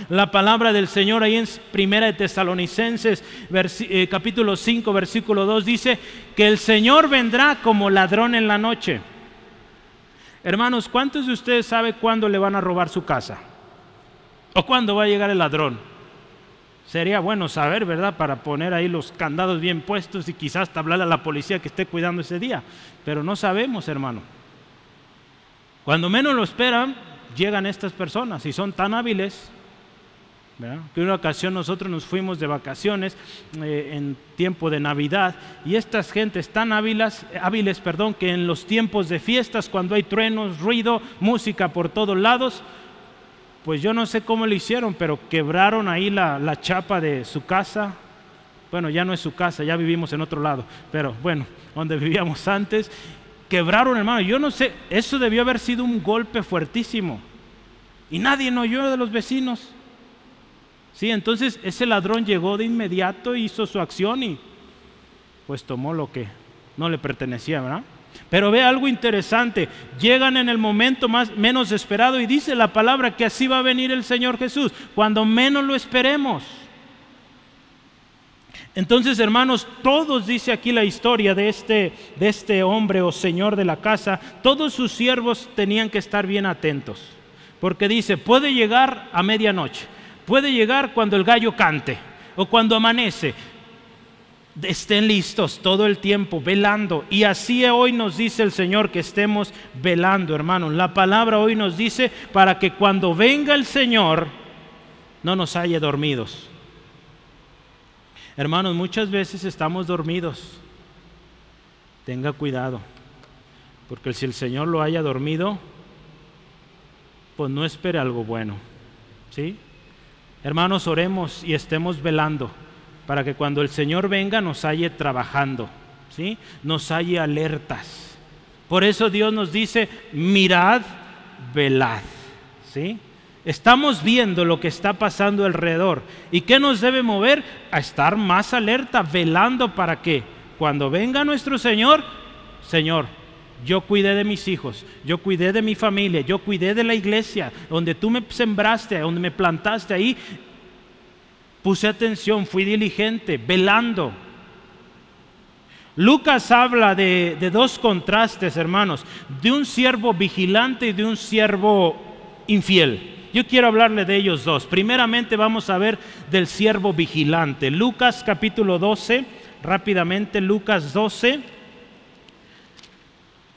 La palabra del Señor ahí en Primera de Tesalonicenses, eh, capítulo 5, versículo 2, dice que el Señor vendrá como ladrón en la noche. Hermanos, ¿cuántos de ustedes saben cuándo le van a robar su casa? ¿O cuándo va a llegar el ladrón? Sería bueno saber, ¿verdad? Para poner ahí los candados bien puestos y quizás hablarle a la policía que esté cuidando ese día. Pero no sabemos, hermano. Cuando menos lo esperan, llegan estas personas y son tan hábiles que una ocasión nosotros nos fuimos de vacaciones eh, en tiempo de Navidad y estas gentes tan hábiles, hábiles perdón, que en los tiempos de fiestas, cuando hay truenos, ruido, música por todos lados, pues yo no sé cómo lo hicieron, pero quebraron ahí la, la chapa de su casa. Bueno, ya no es su casa, ya vivimos en otro lado, pero bueno, donde vivíamos antes, quebraron, hermano. Yo no sé, eso debió haber sido un golpe fuertísimo. Y nadie no oyó de los vecinos. Sí, entonces ese ladrón llegó de inmediato, hizo su acción y pues tomó lo que no le pertenecía, ¿verdad? Pero ve algo interesante, llegan en el momento más menos esperado y dice la palabra que así va a venir el Señor Jesús, cuando menos lo esperemos. Entonces, hermanos, todos dice aquí la historia de este de este hombre o señor de la casa, todos sus siervos tenían que estar bien atentos, porque dice, puede llegar a medianoche, puede llegar cuando el gallo cante o cuando amanece, estén listos todo el tiempo, velando. Y así hoy nos dice el Señor que estemos velando, hermanos. La palabra hoy nos dice para que cuando venga el Señor no nos haya dormidos. Hermanos, muchas veces estamos dormidos. Tenga cuidado, porque si el Señor lo haya dormido, pues no espere algo bueno. ¿Sí? Hermanos, oremos y estemos velando para que cuando el Señor venga nos halle trabajando, ¿sí? Nos halle alertas. Por eso Dios nos dice, mirad, velad, ¿sí? Estamos viendo lo que está pasando alrededor. ¿Y qué nos debe mover? A estar más alerta, velando para que cuando venga nuestro Señor, Señor, yo cuidé de mis hijos, yo cuidé de mi familia, yo cuidé de la iglesia, donde tú me sembraste, donde me plantaste ahí, puse atención, fui diligente, velando. Lucas habla de, dos contrastes, hermanos, de un siervo vigilante y de un siervo infiel. Yo quiero hablarle de ellos dos. Primeramente vamos a ver del siervo vigilante. Lucas capítulo 12, rápidamente, Lucas 12.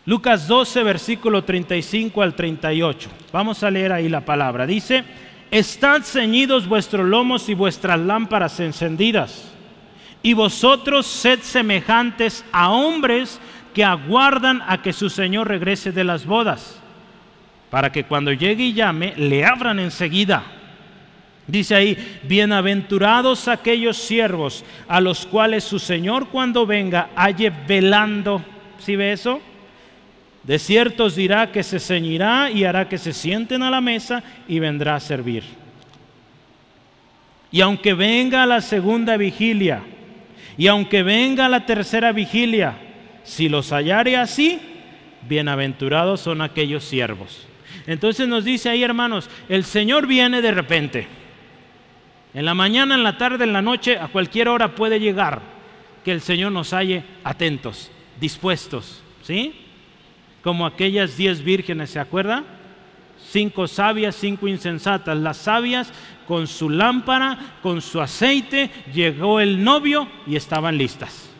Lucas 12, versículo 35 al 38. Vamos a leer ahí la palabra. Dice, Estad ceñidos vuestros lomos y vuestras lámparas encendidas. Y vosotros sed semejantes a hombres que aguardan a que su Señor regrese de las bodas, para que cuando llegue y llame, le abran enseguida. Dice ahí, bienaventurados aquellos siervos a los cuales su Señor cuando venga halle velando. ¿Sí ve eso? De cierto os dirá que se ceñirá y hará que se sienten a la mesa y vendrá a servir. Y aunque venga la segunda vigilia, y aunque venga la tercera vigilia, si los hallare así, bienaventurados son aquellos siervos. Entonces nos dice ahí, hermanos, el Señor viene de repente. En la mañana, en la tarde, en la noche, a cualquier hora puede llegar. Que el Señor nos halle atentos, dispuestos. ¿Sí? como aquellas diez vírgenes, ¿se acuerda? Cinco sabias, cinco insensatas. Las sabias con su lámpara, con su aceite, llegó el novio y estaban listas.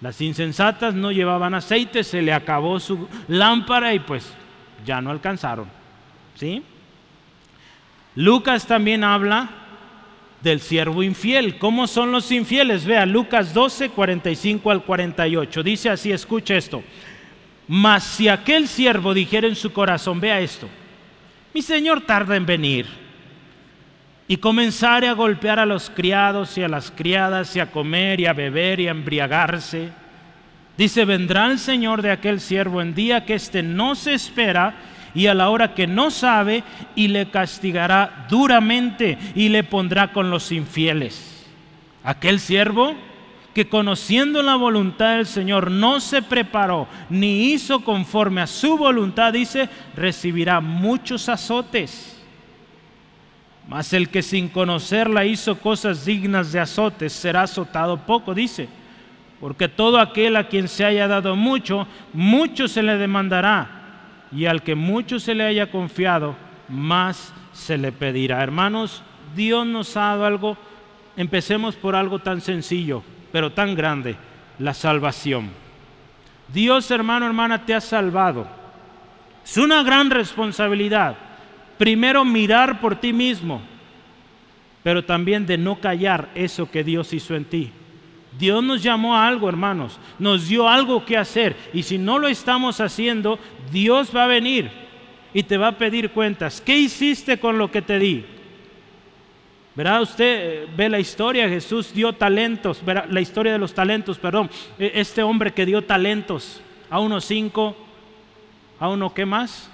Las insensatas no llevaban aceite, se le acabó su lámpara y pues ya no alcanzaron. ¿Sí? Lucas también habla del siervo infiel. ¿Cómo son los infieles? Vea, Lucas 12, 45 al 48. Dice así, escucha esto. Mas si aquel siervo dijera en su corazón, vea esto, mi señor tarda en venir, y comenzare a golpear a los criados y a las criadas, y a comer y a beber y a embriagarse, dice, vendrá el señor de aquel siervo en día que éste no se espera, y a la hora que no sabe, y le castigará duramente, y le pondrá con los infieles. Aquel siervo que conociendo la voluntad del Señor no se preparó ni hizo conforme a su voluntad, dice, recibirá muchos azotes. Mas el que sin conocerla hizo cosas dignas de azotes será azotado poco, dice. Porque todo aquel a quien se haya dado mucho, mucho se le demandará. Y al que mucho se le haya confiado, más se le pedirá. Hermanos, Dios nos ha dado algo, empecemos por algo tan sencillo, pero tan grande, la salvación. Dios, hermano, hermana, te ha salvado. Es una gran responsabilidad. Primero mirar por ti mismo, pero también de no callar eso que Dios hizo en ti. Dios nos llamó a algo, hermanos, nos dio algo que hacer. Y si no lo estamos haciendo, Dios va a venir y te va a pedir cuentas. ¿Qué hiciste con lo que te di? Verá, usted eh, ve la historia, Jesús dio talentos, la historia de los talentos, perdón. E, este hombre que dio talentos, a uno cinco, a uno qué más,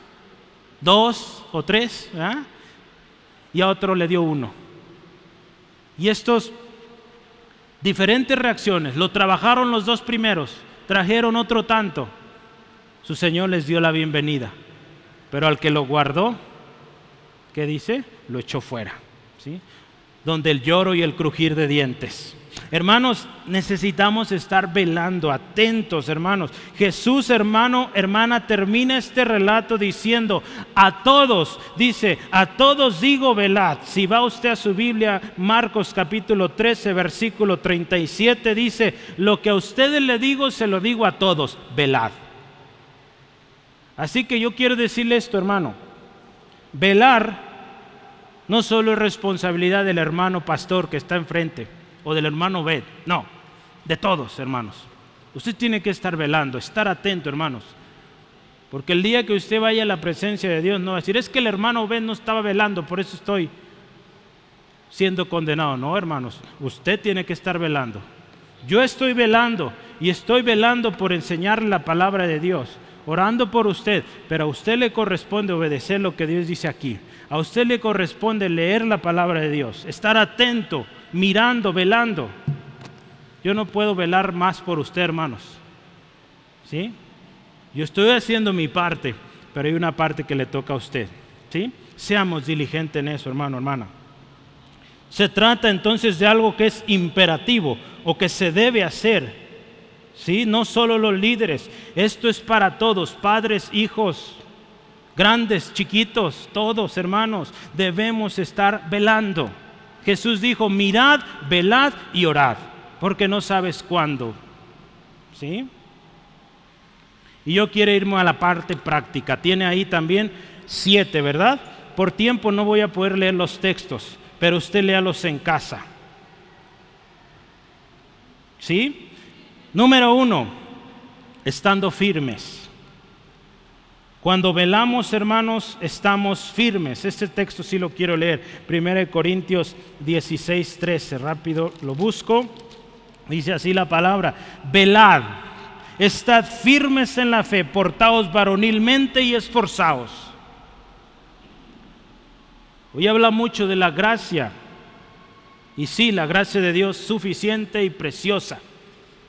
dos o tres, y a otro le dio uno. Y estos diferentes reacciones, lo trabajaron los dos primeros, trajeron otro tanto, su Señor les dio la bienvenida, pero al que lo guardó, ¿qué dice? Lo echó fuera. ¿sí? donde el lloro y el crujir de dientes. Hermanos, necesitamos estar velando, atentos, hermanos. Jesús, hermano, hermana, termina este relato diciendo, a todos, dice, a todos digo velad. Si va usted a su Biblia, Marcos capítulo 13, versículo 37, dice, lo que a ustedes le digo, se lo digo a todos, velad. Así que yo quiero decirle esto, hermano. Velar no solo es responsabilidad del hermano pastor que está enfrente o del hermano Bet, no, de todos, hermanos. Usted tiene que estar velando, estar atento, hermanos. Porque el día que usted vaya a la presencia de Dios, no va a decir, es que el hermano Bet no estaba velando, por eso estoy siendo condenado. No, hermanos, usted tiene que estar velando. Yo estoy velando y estoy velando por enseñarle la palabra de Dios, orando por usted, pero a usted le corresponde obedecer lo que Dios dice aquí. A usted le corresponde leer la palabra de Dios, estar atento, mirando, velando. Yo no puedo velar más por usted, hermanos. ¿Sí? Yo estoy haciendo mi parte, pero hay una parte que le toca a usted. ¿Sí? Seamos diligentes en eso, hermano, hermana. Se trata entonces de algo que es imperativo o que se debe hacer. ¿Sí? No solo los líderes, esto es para todos, padres, hijos, grandes, chiquitos, todos hermanos, debemos estar velando. Jesús dijo, mirad, velad y orad, porque no sabes cuándo. ¿Sí? Y yo quiero irme a la parte práctica. Tiene ahí también siete, ¿verdad? Por tiempo no voy a poder leer los textos, pero usted léalos en casa. ¿Sí? Número uno, estando firmes. Cuando velamos, hermanos, estamos firmes. Este texto sí lo quiero leer. 1 Corintios 16, 13. Rápido lo busco. Dice así la palabra. Velad. Estad firmes en la fe. Portaos varonilmente y esforzaos. Hoy habla mucho de la gracia. Y sí, la gracia de Dios suficiente y preciosa.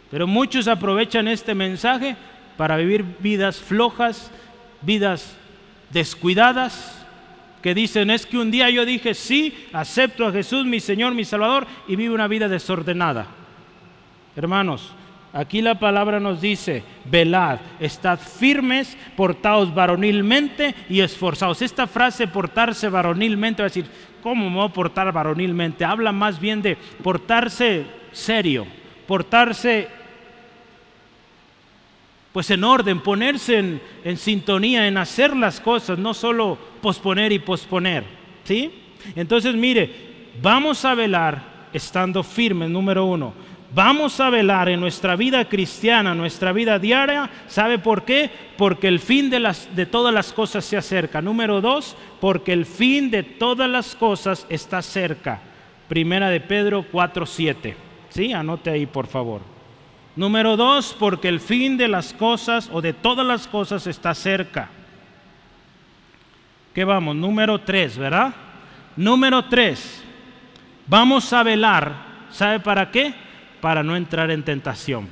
Pero muchos aprovechan este mensaje para vivir vidas flojas, vidas descuidadas que dicen es que un día yo dije sí, acepto a Jesús mi Señor, mi Salvador y vivo una vida desordenada. Hermanos, aquí la palabra nos dice, velad, estad firmes, portaos varonilmente y esforzados. Esta frase portarse varonilmente va a decir, ¿cómo me voy a portar varonilmente? Habla más bien de portarse serio, portarse pues en orden, ponerse en, sintonía, en hacer las cosas, no solo posponer y posponer. ¿Sí? Entonces, mire, vamos a velar estando firmes, número uno. Vamos a velar en nuestra vida cristiana, nuestra vida diaria. ¿Sabe por qué? Porque el fin de, de todas las cosas se acerca. Número dos, porque el fin de todas las cosas está cerca. Primera de Pedro 4.7. ¿Sí? Anote ahí, por favor. Número dos, porque el fin de las cosas o de todas las cosas está cerca. ¿Qué vamos? Número tres, ¿verdad? Número tres, vamos a velar. ¿Sabe para qué? Para no entrar en tentación.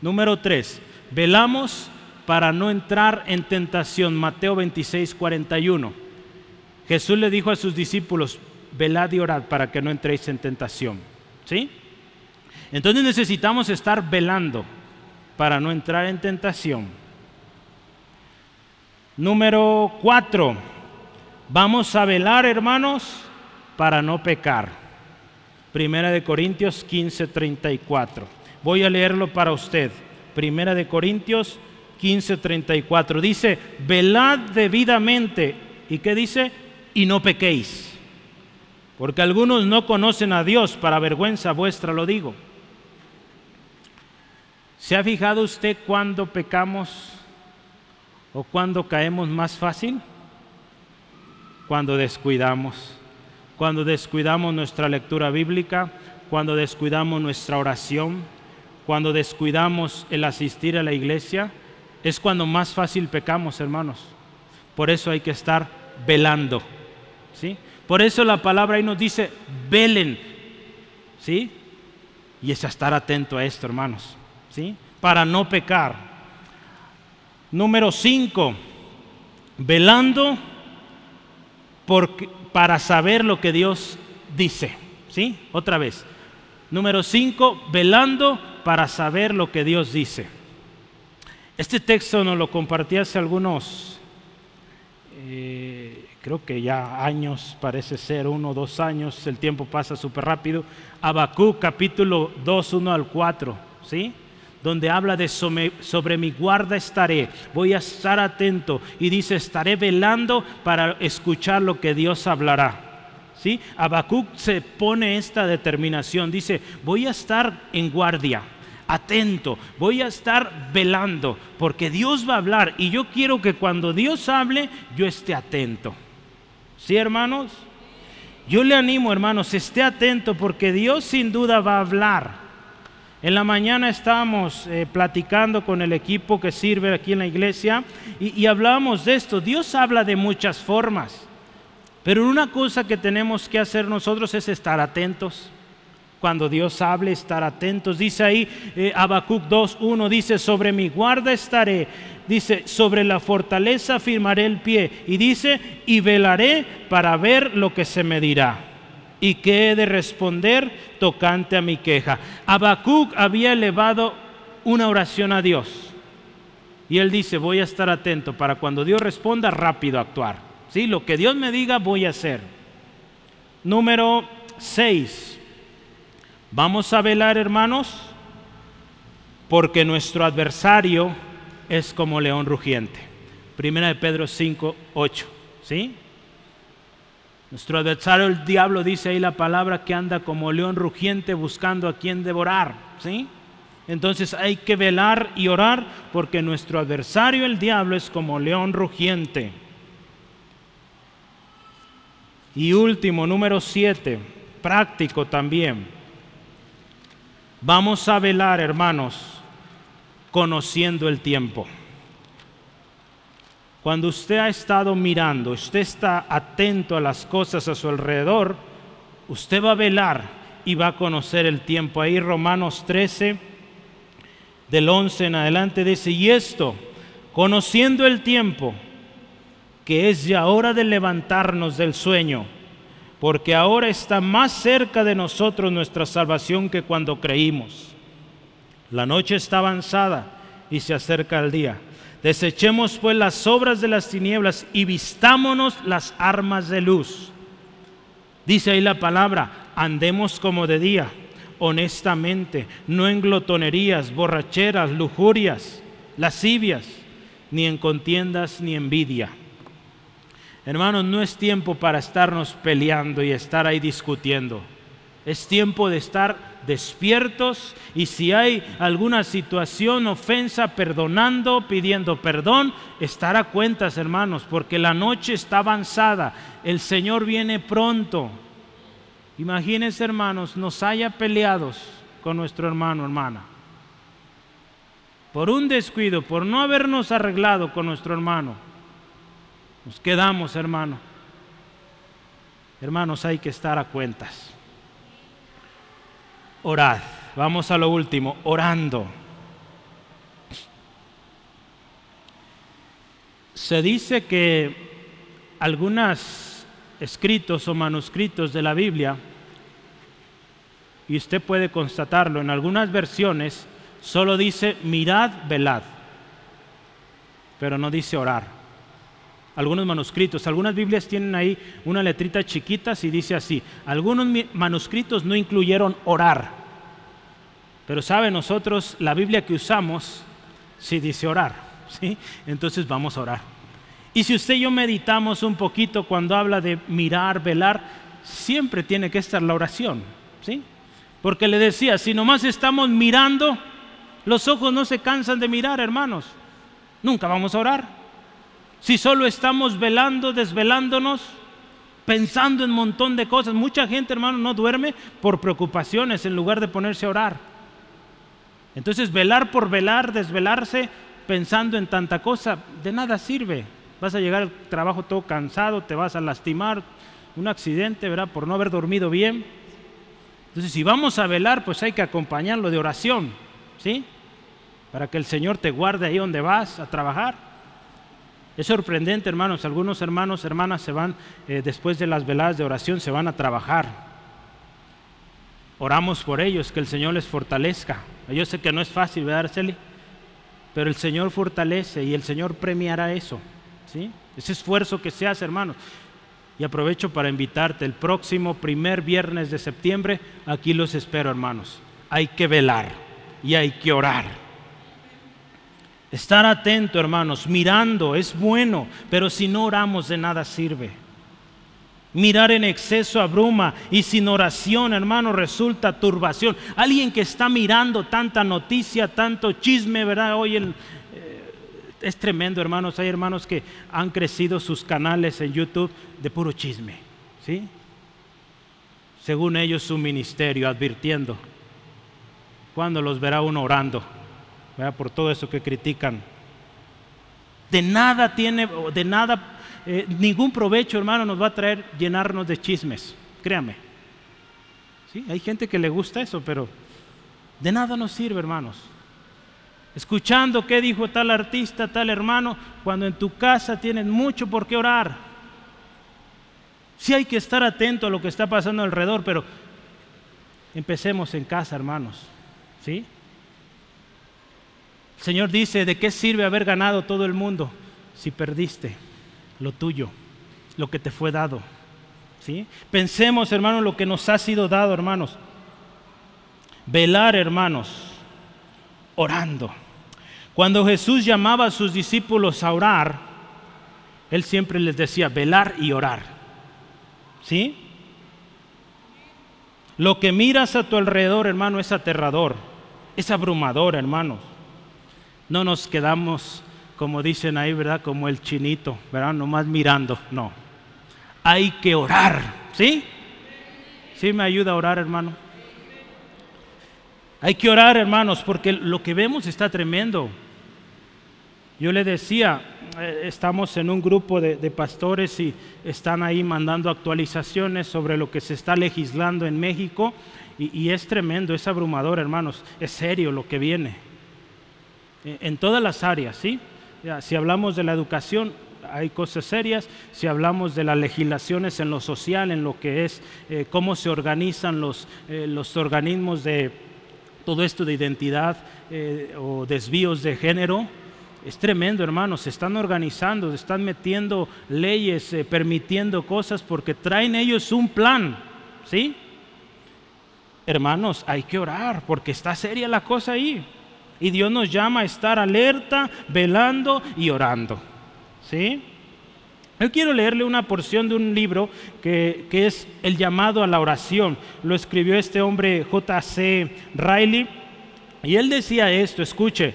Número tres, velamos para no entrar en tentación. Mateo 26, 41. Jesús le dijo a sus discípulos, velad y orad para que no entréis en tentación. ¿Sí? Entonces necesitamos estar velando para no entrar en tentación. Número cuatro, vamos a velar, hermanos, para no pecar. Primera de Corintios 15, 34. Voy a leerlo para usted. Primera de Corintios 15, 34. Dice, velad debidamente. ¿Y qué dice? Y no pequéis. Porque algunos no conocen a Dios, para vergüenza vuestra lo digo. ¿Se ha fijado usted cuando pecamos o cuando caemos más fácil? Cuando descuidamos. Cuando descuidamos nuestra lectura bíblica, cuando descuidamos nuestra oración, cuando descuidamos el asistir a la iglesia, es cuando más fácil pecamos, hermanos. Por eso hay que estar velando. ¿sí? Por eso la palabra ahí nos dice, velen. ¿sí? Y es estar atento a esto, hermanos. Para no pecar. Número 5, velando para saber lo que Dios dice. ¿Sí? Otra vez. Número 5, velando para saber lo que Dios dice. Este texto nos lo compartí hace algunos, eh, creo que ya años, parece ser uno o dos años, el tiempo pasa súper rápido. Abacú capítulo 2, 1 al 4, ¿sí? Donde habla de sobre, mi guarda estaré, voy a estar atento y dice, estaré velando para escuchar lo que Dios hablará. ¿Sí? Habacuc se pone esta determinación, dice, voy a estar en guardia, atento, voy a estar velando, porque Dios va a hablar y yo quiero que cuando Dios hable, yo esté atento. ¿Sí, hermanos? Yo le animo, hermanos, esté atento porque Dios sin duda va a hablar. En la mañana estábamos eh, platicando con el equipo que sirve aquí en la iglesia y, hablábamos de esto. Dios habla de muchas formas, pero una cosa que tenemos que hacer nosotros es estar atentos. Cuando Dios hable, estar atentos. Dice ahí eh, Habacuc 2.1, dice, sobre mi guarda estaré. Dice, sobre la fortaleza firmaré el pie. Y dice, y velaré para ver lo que se me dirá y que he de responder tocante a mi queja. Habacuc había elevado una oración a Dios. Y él dice, voy a estar atento para cuando Dios responda, rápido actuar. ¿Sí? Lo que Dios me diga, voy a hacer. Número 6. Vamos a velar, hermanos, porque nuestro adversario es como león rugiente. Primera de Pedro 5, 8. ¿Sí? Nuestro adversario, el diablo, dice ahí la palabra que anda como león rugiente buscando a quien devorar. ¿sí? Entonces hay que velar y orar porque nuestro adversario, el diablo, es como león rugiente. Y último, número siete, práctico también. Vamos a velar, hermanos, conociendo el tiempo. Cuando usted ha estado mirando, usted está atento a las cosas a su alrededor, usted va a velar y va a conocer el tiempo. Ahí Romanos 13, del 11 en adelante dice, y esto, conociendo el tiempo, que es ya hora de levantarnos del sueño, porque ahora está más cerca de nosotros nuestra salvación que cuando creímos. La noche está avanzada y se acerca el día. Desechemos pues las obras de las tinieblas y vistámonos las armas de luz. Dice ahí la palabra, andemos como de día, honestamente, no en glotonerías, borracheras, lujurias, lascivias, ni en contiendas ni envidia. Hermanos, no es tiempo para estarnos peleando y estar ahí discutiendo. Es tiempo de estar despiertos y si hay alguna situación, ofensa, perdonando, pidiendo perdón, estar a cuentas, hermanos, porque la noche está avanzada, el Señor viene pronto. Imagínense, hermanos, nos haya peleados con nuestro hermano, hermana. Por un descuido, por no habernos arreglado con nuestro hermano, nos quedamos, hermano. Hermanos, hay que estar a cuentas orad. Vamos a lo último, orando. Se dice que algunas escritos o manuscritos de la Biblia, y usted puede constatarlo, en algunas versiones solo dice mirad, velad, pero no dice orar. Algunos manuscritos, algunas Biblias tienen ahí una letrita chiquita y dice así, algunos manuscritos no incluyeron orar, pero sabe nosotros la Biblia que usamos sí dice orar, ¿sí? Entonces vamos a orar. Y si usted y yo meditamos un poquito cuando habla de mirar, velar, siempre tiene que estar la oración, ¿sí? Porque le decía, si nomás estamos mirando, los ojos no se cansan de mirar, hermanos. Nunca vamos a orar. Si solo estamos velando, desvelándonos, pensando en un montón de cosas. Mucha gente, hermano, no duerme por preocupaciones en lugar de ponerse a orar. Entonces, velar por velar, desvelarse, pensando en tanta cosa, de nada sirve. Vas a llegar al trabajo todo cansado, te vas a lastimar, un accidente, ¿verdad? Por no haber dormido bien. Entonces, si vamos a velar, pues hay que acompañarlo de oración, ¿sí? Para que el Señor te guarde ahí donde vas a trabajar. Es sorprendente, hermanos, algunos hermanos, hermanas se van, eh, después de las veladas de oración, se van a trabajar. Oramos por ellos, que el Señor les fortalezca. Yo sé que no es fácil, ¿verdad, Arceli? Pero el Señor fortalece y el Señor premiará eso, ¿sí? Ese esfuerzo que se hace, hermanos. Y aprovecho para invitarte el próximo primer viernes de septiembre. Aquí los espero, hermanos. Hay que velar y hay que orar. Estar atento, hermanos, mirando es bueno, pero si no oramos de nada sirve. Mirar en exceso abruma y sin oración, hermano, resulta turbación. Alguien que está mirando tanta noticia, tanto chisme, ¿verdad? Hoy el, es tremendo, hermanos. Hay hermanos que han crecido sus canales en YouTube de puro chisme, ¿sí? Según ellos su ministerio, advirtiendo. ¿Cuándo los verá uno orando? Por todo eso que critican. De nada tiene, de nada, eh, ningún provecho, hermano, nos va a traer llenarnos de chismes. Créame. ¿Sí? Hay gente que le gusta eso, pero de nada nos sirve, hermanos escuchando qué dijo tal artista, tal hermano, cuando en tu casa tienen mucho por qué orar. Sí hay que estar atento a lo que está pasando alrededor, pero empecemos en casa, hermanos. ¿Sí? El Señor dice, ¿de qué sirve haber ganado todo el mundo si perdiste lo tuyo, lo que te fue dado? ¿Sí? Pensemos, hermanos, lo que nos ha sido dado, hermanos. Velar, hermanos, orando. Cuando Jesús llamaba a sus discípulos a orar, Él siempre les decía velar y orar. ¿Sí? Lo que miras a tu alrededor, hermano, es aterrador, es abrumador, hermanos. No nos quedamos, como dicen ahí, ¿verdad? Como el chinito, ¿verdad? Nomás mirando, no. Hay que orar, ¿sí? ¿Sí me ayuda a orar, hermano? Hay que orar, hermanos, porque lo que vemos está tremendo. Yo le decía, eh, estamos en un grupo de, pastores y están ahí mandando actualizaciones sobre lo que se está legislando en México y, es tremendo, es abrumador, hermanos, es serio lo que viene. En, todas las áreas, ¿sí? si hablamos de la educación, hay cosas serias. Si hablamos de las legislaciones en lo social, en lo que es eh, cómo se organizan los, eh, los organismos de todo esto de identidad o desvíos de género, es tremendo, hermanos. Se están organizando, se están metiendo leyes, eh, permitiendo cosas porque traen ellos un plan. ¿Sí? Hermanos, hay que orar porque está seria la cosa ahí. Y Dios nos llama a estar alerta, velando y orando. ¿Sí? Yo quiero leerle una porción de un libro que, que es El llamado a la oración. Lo escribió este hombre J.C. Riley. Y él decía esto, escuche,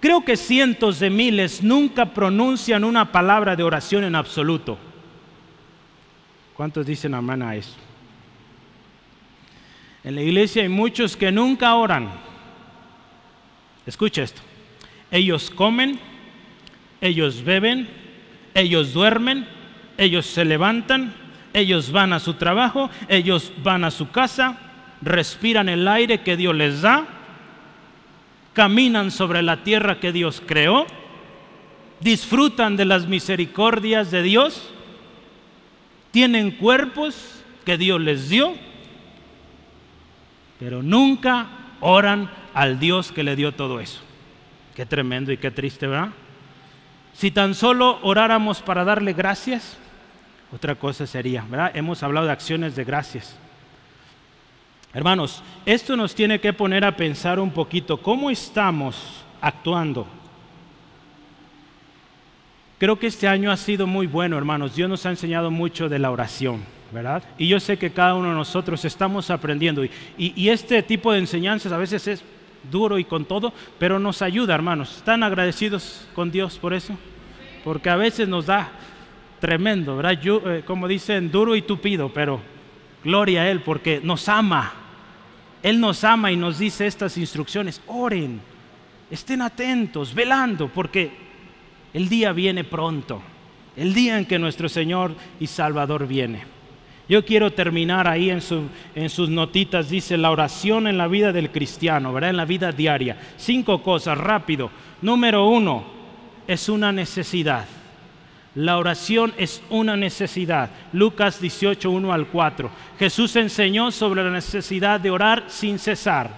Creo que cientos de miles nunca pronuncian una palabra de oración en absoluto. ¿Cuántos dicen amén eso? En la iglesia hay muchos que nunca oran. Escucha esto. Ellos comen, ellos beben, ellos duermen, ellos se levantan, ellos van a su trabajo, ellos van a su casa, respiran el aire que Dios les da caminan sobre la tierra que Dios creó, disfrutan de las misericordias de Dios, tienen cuerpos que Dios les dio, pero nunca oran al Dios que le dio todo eso. Qué tremendo y qué triste, ¿verdad? Si tan solo oráramos para darle gracias, otra cosa sería, ¿verdad? Hemos hablado de acciones de gracias. Hermanos, esto nos tiene que poner a pensar un poquito cómo estamos actuando. Creo que este año ha sido muy bueno, hermanos. Dios nos ha enseñado mucho de la oración, ¿verdad? Y yo sé que cada uno de nosotros estamos aprendiendo. Y, este tipo de enseñanzas a veces es duro y con todo, pero nos ayuda, hermanos. ¿Están agradecidos con Dios por eso? Porque a veces nos da tremendo, ¿verdad? Eh, como dicen, duro y tupido, pero Gloria a Él porque nos ama. Él nos ama y nos dice estas instrucciones. Oren, estén atentos, velando, porque el día viene pronto. El día en que nuestro Señor y Salvador viene. Yo quiero terminar ahí en, en, sus notitas, dice la oración en la vida del cristiano, ¿verdad? En la vida diaria. Cinco cosas, rápido. Número uno, es una necesidad. La oración es una necesidad. Lucas 18, 1 al 4. Jesús enseñó sobre la necesidad de orar sin cesar,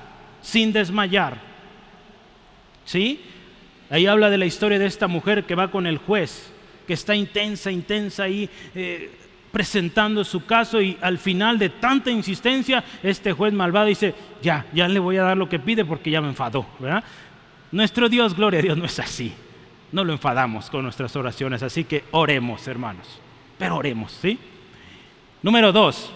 sin desmayar. ¿Sí? Ahí habla de la historia de esta mujer que va con el juez, que está intensa, intensa ahí. Eh, presentando su caso y al final de tanta insistencia, este juez malvado dice, ya, ya le voy a dar lo que pide porque ya me enfadó. Nuestro Dios, gloria a Dios, no es así no lo enfadamos con nuestras oraciones, así que oremos, hermanos. Pero oremos, ¿sí? Número dos,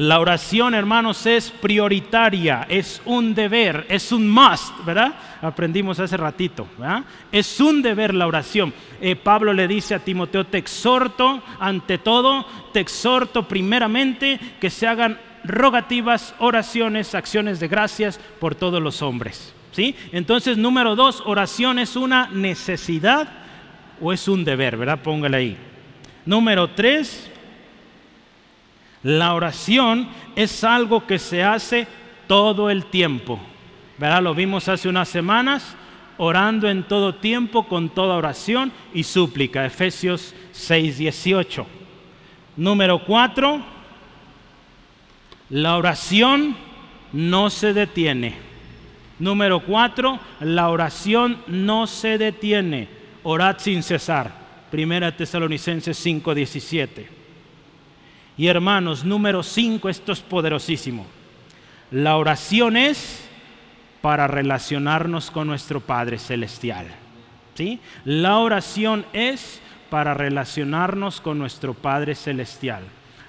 la oración, hermanos, es prioritaria, es un deber, es un must, ¿verdad? Aprendimos hace ratito, ¿verdad? Es un deber la oración. Eh, Pablo le dice a Timoteo, te exhorto, ante todo, te exhorto primeramente que se hagan rogativas, oraciones, acciones de gracias por todos los hombres. ¿sí? Entonces, número dos, oración es una necesidad o es un deber, ¿verdad? Póngale ahí. Número tres, la oración es algo que se hace todo el tiempo, ¿verdad? Lo vimos hace unas semanas, orando en todo tiempo con toda oración y súplica, Efesios 6, 18. Número cuatro, la oración no se detiene. Número cuatro, la oración no se detiene. Orad sin cesar. Primera Tesalonicenses 5:17. Y hermanos, número cinco, esto es poderosísimo. La oración es para relacionarnos con nuestro Padre Celestial. ¿Sí? La oración es para relacionarnos con nuestro Padre Celestial.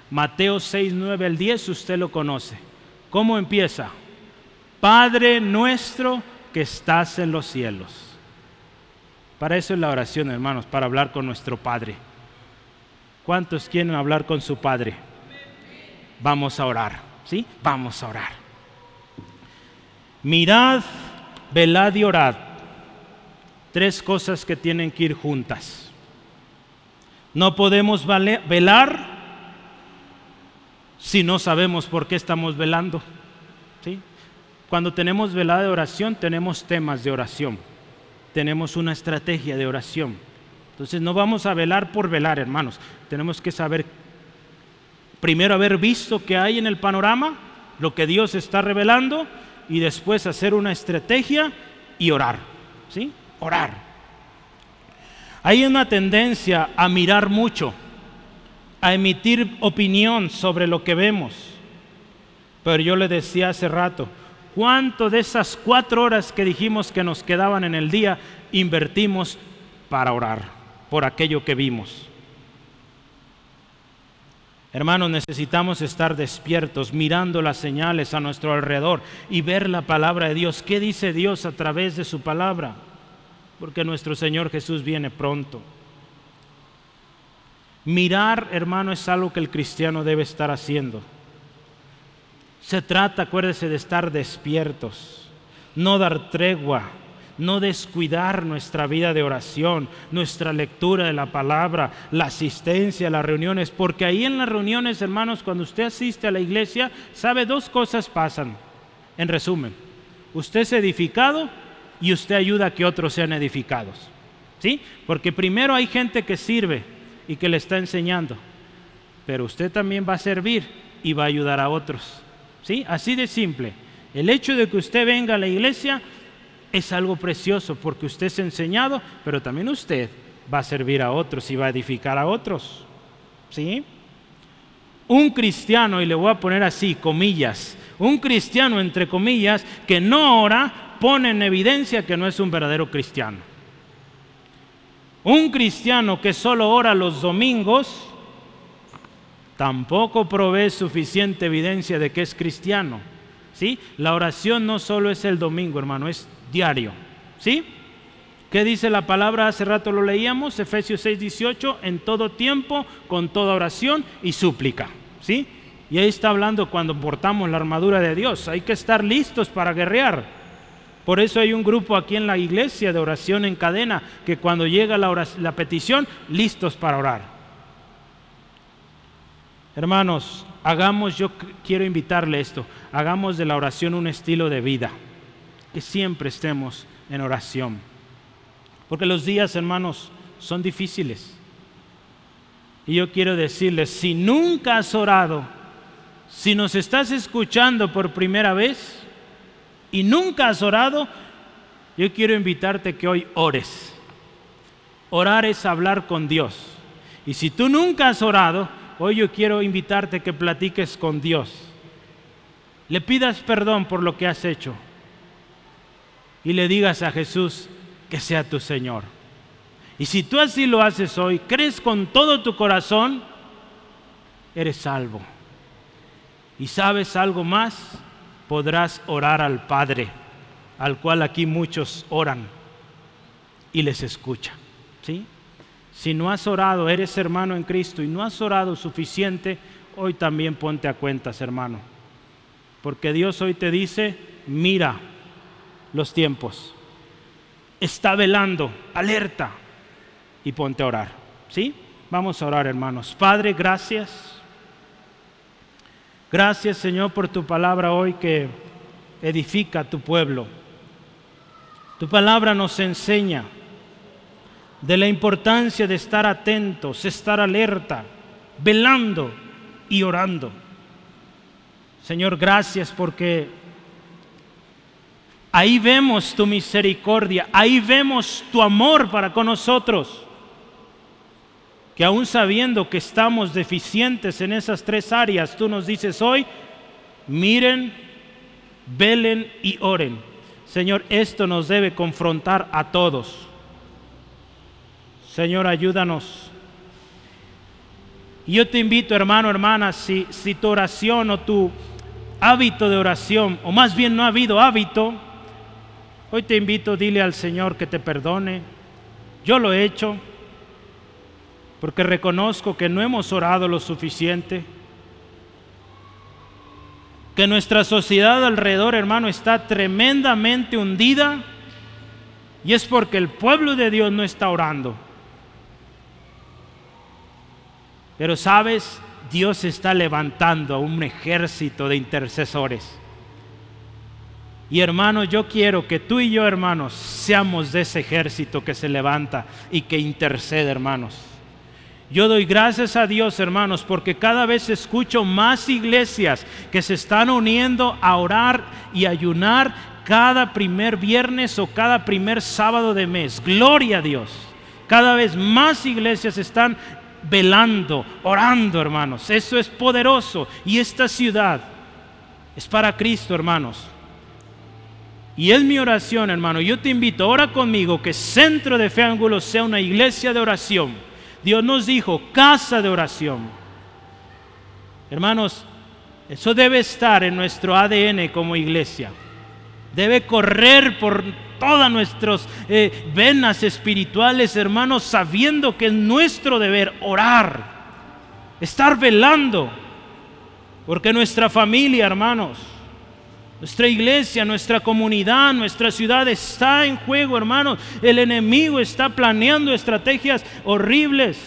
Mateo 6, 9 al 10, usted lo conoce. ¿Cómo empieza? Padre nuestro que estás en los cielos. Para eso es la oración, hermanos, para hablar con nuestro Padre. ¿Cuántos quieren hablar con su Padre? Vamos a orar, ¿sí? Vamos a orar. Mirad, velad y orad. Tres cosas que tienen que ir juntas. No podemos velar si no sabemos por qué estamos velando. ¿sí? Cuando tenemos velada de oración, tenemos temas de oración, tenemos una estrategia de oración. Entonces no vamos a velar por velar, hermanos. Tenemos que saber, primero haber visto que hay en el panorama, lo que Dios está revelando, y después hacer una estrategia y orar. ¿Sí? Orar. Hay una tendencia a mirar mucho, a emitir opinión sobre lo que vemos. Pero yo le decía hace rato, ¿Cuánto de esas cuatro horas que dijimos que nos quedaban en el día invertimos para orar por aquello que vimos? Hermanos, necesitamos estar despiertos, mirando las señales a nuestro alrededor y ver la palabra de Dios. ¿Qué dice Dios a través de su palabra? Porque nuestro Señor Jesús viene pronto. Mirar, hermano, es algo que el cristiano debe estar haciendo. Se trata, acuérdese, de estar despiertos, no dar tregua, no descuidar nuestra vida de oración, nuestra lectura de la palabra, la asistencia a las reuniones, porque ahí en las reuniones, hermanos, cuando usted asiste a la iglesia, sabe dos cosas pasan. En resumen, usted es edificado y usted ayuda a que otros sean edificados. ¿Sí? Porque primero hay gente que sirve y que le está enseñando. pero usted también va a servir y va a ayudar a otros. ¿Sí? Así de simple. El hecho de que usted venga a la iglesia es algo precioso porque usted es enseñado, pero también usted va a servir a otros y va a edificar a otros. ¿Sí? Un cristiano, y le voy a poner así, comillas, un cristiano entre comillas que no ora pone en evidencia que no es un verdadero cristiano. Un cristiano que solo ora los domingos tampoco provee suficiente evidencia de que es cristiano. ¿Sí? La oración no solo es el domingo, hermano, es diario. ¿Sí? ¿Qué dice la palabra? Hace rato lo leíamos, Efesios 6, 18, en todo tiempo, con toda oración y súplica. ¿Sí? Y ahí está hablando cuando portamos la armadura de Dios. Hay que estar listos para guerrear. Por eso hay un grupo aquí en la iglesia de oración en cadena que cuando llega la, la petición, listos para orar. Hermanos, hagamos, yo quiero invitarle esto, hagamos de la oración un estilo de vida, que siempre estemos en oración. Porque los días, hermanos, son difíciles. Y yo quiero decirles, si nunca has orado, si nos estás escuchando por primera vez y nunca has orado, yo quiero invitarte que hoy ores. Orar es hablar con Dios. Y si tú nunca has orado, hoy yo quiero invitarte que platiques con Dios. Le pidas perdón por lo que has hecho. Y le digas a Jesús que sea tu Señor. Y si tú así lo haces hoy, crees con todo tu corazón, eres salvo. Y sabes algo más, podrás orar al Padre, al cual aquí muchos oran y les escucha. ¿Sí? Si no has orado, eres hermano en Cristo y no has orado suficiente, hoy también ponte a cuentas, hermano. Porque Dios hoy te dice, mira los tiempos. Está velando, alerta y ponte a orar. ¿Sí? Vamos a orar, hermanos. Padre, gracias Gracias Señor por tu palabra hoy que edifica a tu pueblo. Tu palabra nos enseña de la importancia de estar atentos, estar alerta, velando y orando. Señor, gracias porque ahí vemos tu misericordia, ahí vemos tu amor para con nosotros que aún sabiendo que estamos deficientes en esas tres áreas, tú nos dices hoy, miren, velen y oren. Señor, esto nos debe confrontar a todos. Señor, ayúdanos. Y yo te invito, hermano, hermana, si, si tu oración o tu hábito de oración, o más bien no ha habido hábito, hoy te invito, dile al Señor que te perdone. Yo lo he hecho porque reconozco que no hemos orado lo suficiente, que nuestra sociedad alrededor, hermano, está tremendamente hundida y es porque el pueblo de Dios no está orando. Pero sabes, Dios está levantando a un ejército de intercesores. Y hermano, yo quiero que tú y yo, hermanos, seamos de ese ejército que se levanta y que intercede, hermanos. Yo doy gracias a Dios, hermanos, porque cada vez escucho más iglesias que se están uniendo a orar y ayunar cada primer viernes o cada primer sábado de mes. Gloria a Dios. Cada vez más iglesias están velando, orando, hermanos. Eso es poderoso. Y esta ciudad es para Cristo, hermanos. Y es mi oración, hermano. Yo te invito, ora conmigo, que Centro de Fe Ángulo sea una iglesia de oración Dios nos dijo casa de oración. Hermanos, eso debe estar en nuestro ADN como iglesia. Debe correr por todas nuestras eh, venas espirituales, hermanos, sabiendo que es nuestro deber orar, estar velando, porque nuestra familia, hermanos, nuestra iglesia, nuestra comunidad, nuestra ciudad está en juego, hermanos. El enemigo está planeando estrategias horribles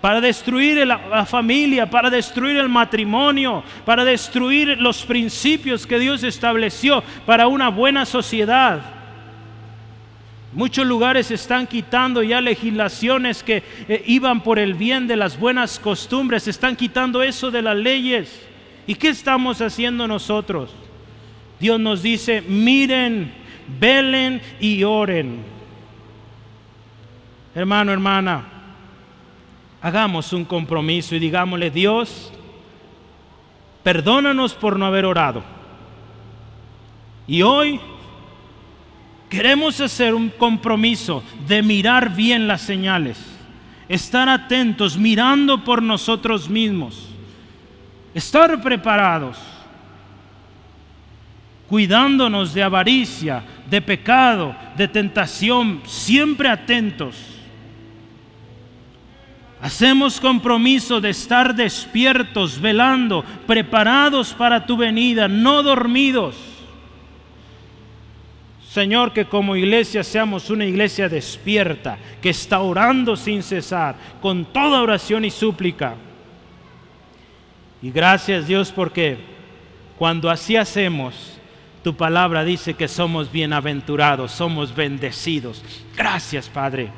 para destruir la familia, para destruir el matrimonio, para destruir los principios que Dios estableció para una buena sociedad. Muchos lugares están quitando ya legislaciones que eh, iban por el bien de las buenas costumbres, están quitando eso de las leyes. ¿Y qué estamos haciendo nosotros? Dios nos dice, miren, velen y oren. Hermano, hermana, hagamos un compromiso y digámosle, Dios, perdónanos por no haber orado. Y hoy queremos hacer un compromiso de mirar bien las señales, estar atentos, mirando por nosotros mismos, estar preparados, cuidándonos de avaricia, de pecado, de tentación, siempre atentos. Hacemos compromiso de estar despiertos, velando, preparados para tu venida, no dormidos. Señor, que como iglesia seamos una iglesia despierta, que está orando sin cesar, con toda oración y súplica. Y gracias Dios porque cuando así hacemos, tu palabra dice que somos bienaventurados, somos bendecidos. Gracias Padre.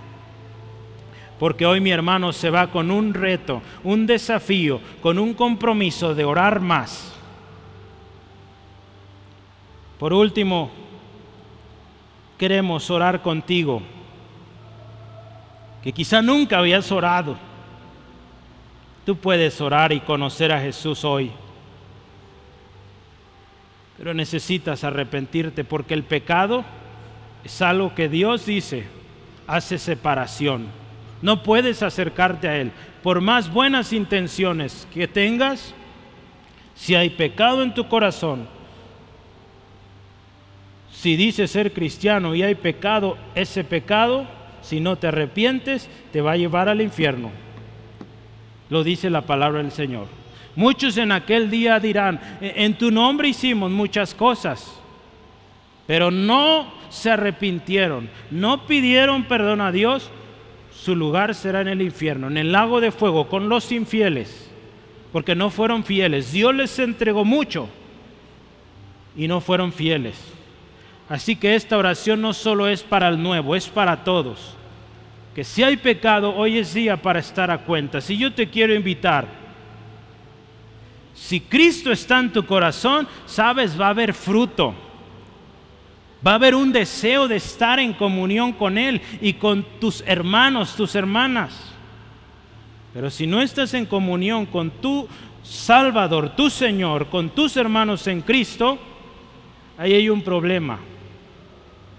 Porque hoy mi hermano se va con un reto, un desafío, con un compromiso de orar más. Por último, queremos orar contigo, que quizá nunca habías orado. Tú puedes orar y conocer a Jesús hoy, pero necesitas arrepentirte porque el pecado es algo que Dios dice, hace separación. No puedes acercarte a Él. Por más buenas intenciones que tengas, si hay pecado en tu corazón, si dices ser cristiano y hay pecado, ese pecado, si no te arrepientes, te va a llevar al infierno. Lo dice la palabra del Señor. Muchos en aquel día dirán, e-, en tu nombre hicimos muchas cosas, pero no se arrepintieron, no pidieron perdón a Dios, su lugar será en el infierno, en el lago de fuego, con los infieles, porque no fueron fieles. Dios les entregó mucho y no fueron fieles. Así que esta oración no solo es para el nuevo, es para todos. Que si hay pecado, hoy es día para estar a cuenta. Si yo te quiero invitar, si Cristo está en tu corazón, sabes, va a haber fruto. Va a haber un deseo de estar en comunión con Él y con tus hermanos, tus hermanas. Pero si no estás en comunión con tu Salvador, tu Señor, con tus hermanos en Cristo, ahí hay un problema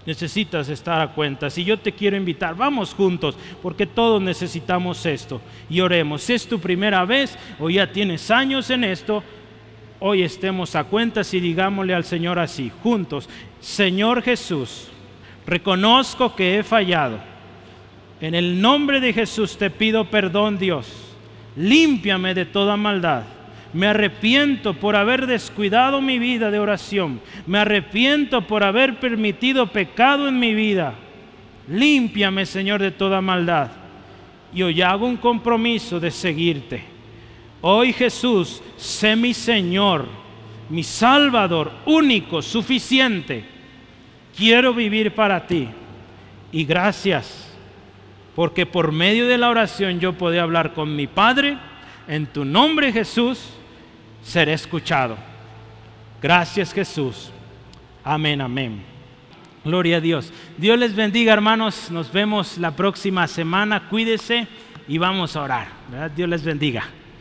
necesitas estar a cuenta. Si yo te quiero invitar, vamos juntos, porque todos necesitamos esto. Y oremos. Si es tu primera vez o ya tienes años en esto, hoy estemos a cuentas y digámosle al Señor así, juntos, Señor Jesús, reconozco que he fallado. En el nombre de Jesús te pido perdón, Dios. Límpiame de toda maldad me arrepiento por haber descuidado mi vida de oración. Me arrepiento por haber permitido pecado en mi vida. Límpiame, Señor, de toda maldad. Y hoy hago un compromiso de seguirte. Hoy Jesús, sé mi Señor, mi Salvador, único, suficiente. Quiero vivir para ti. Y gracias, porque por medio de la oración yo puedo hablar con mi Padre. En tu nombre Jesús seré escuchado. Gracias Jesús. Amén, amén. Gloria a Dios. Dios les bendiga hermanos. Nos vemos la próxima semana. Cuídese y vamos a orar. Dios les bendiga.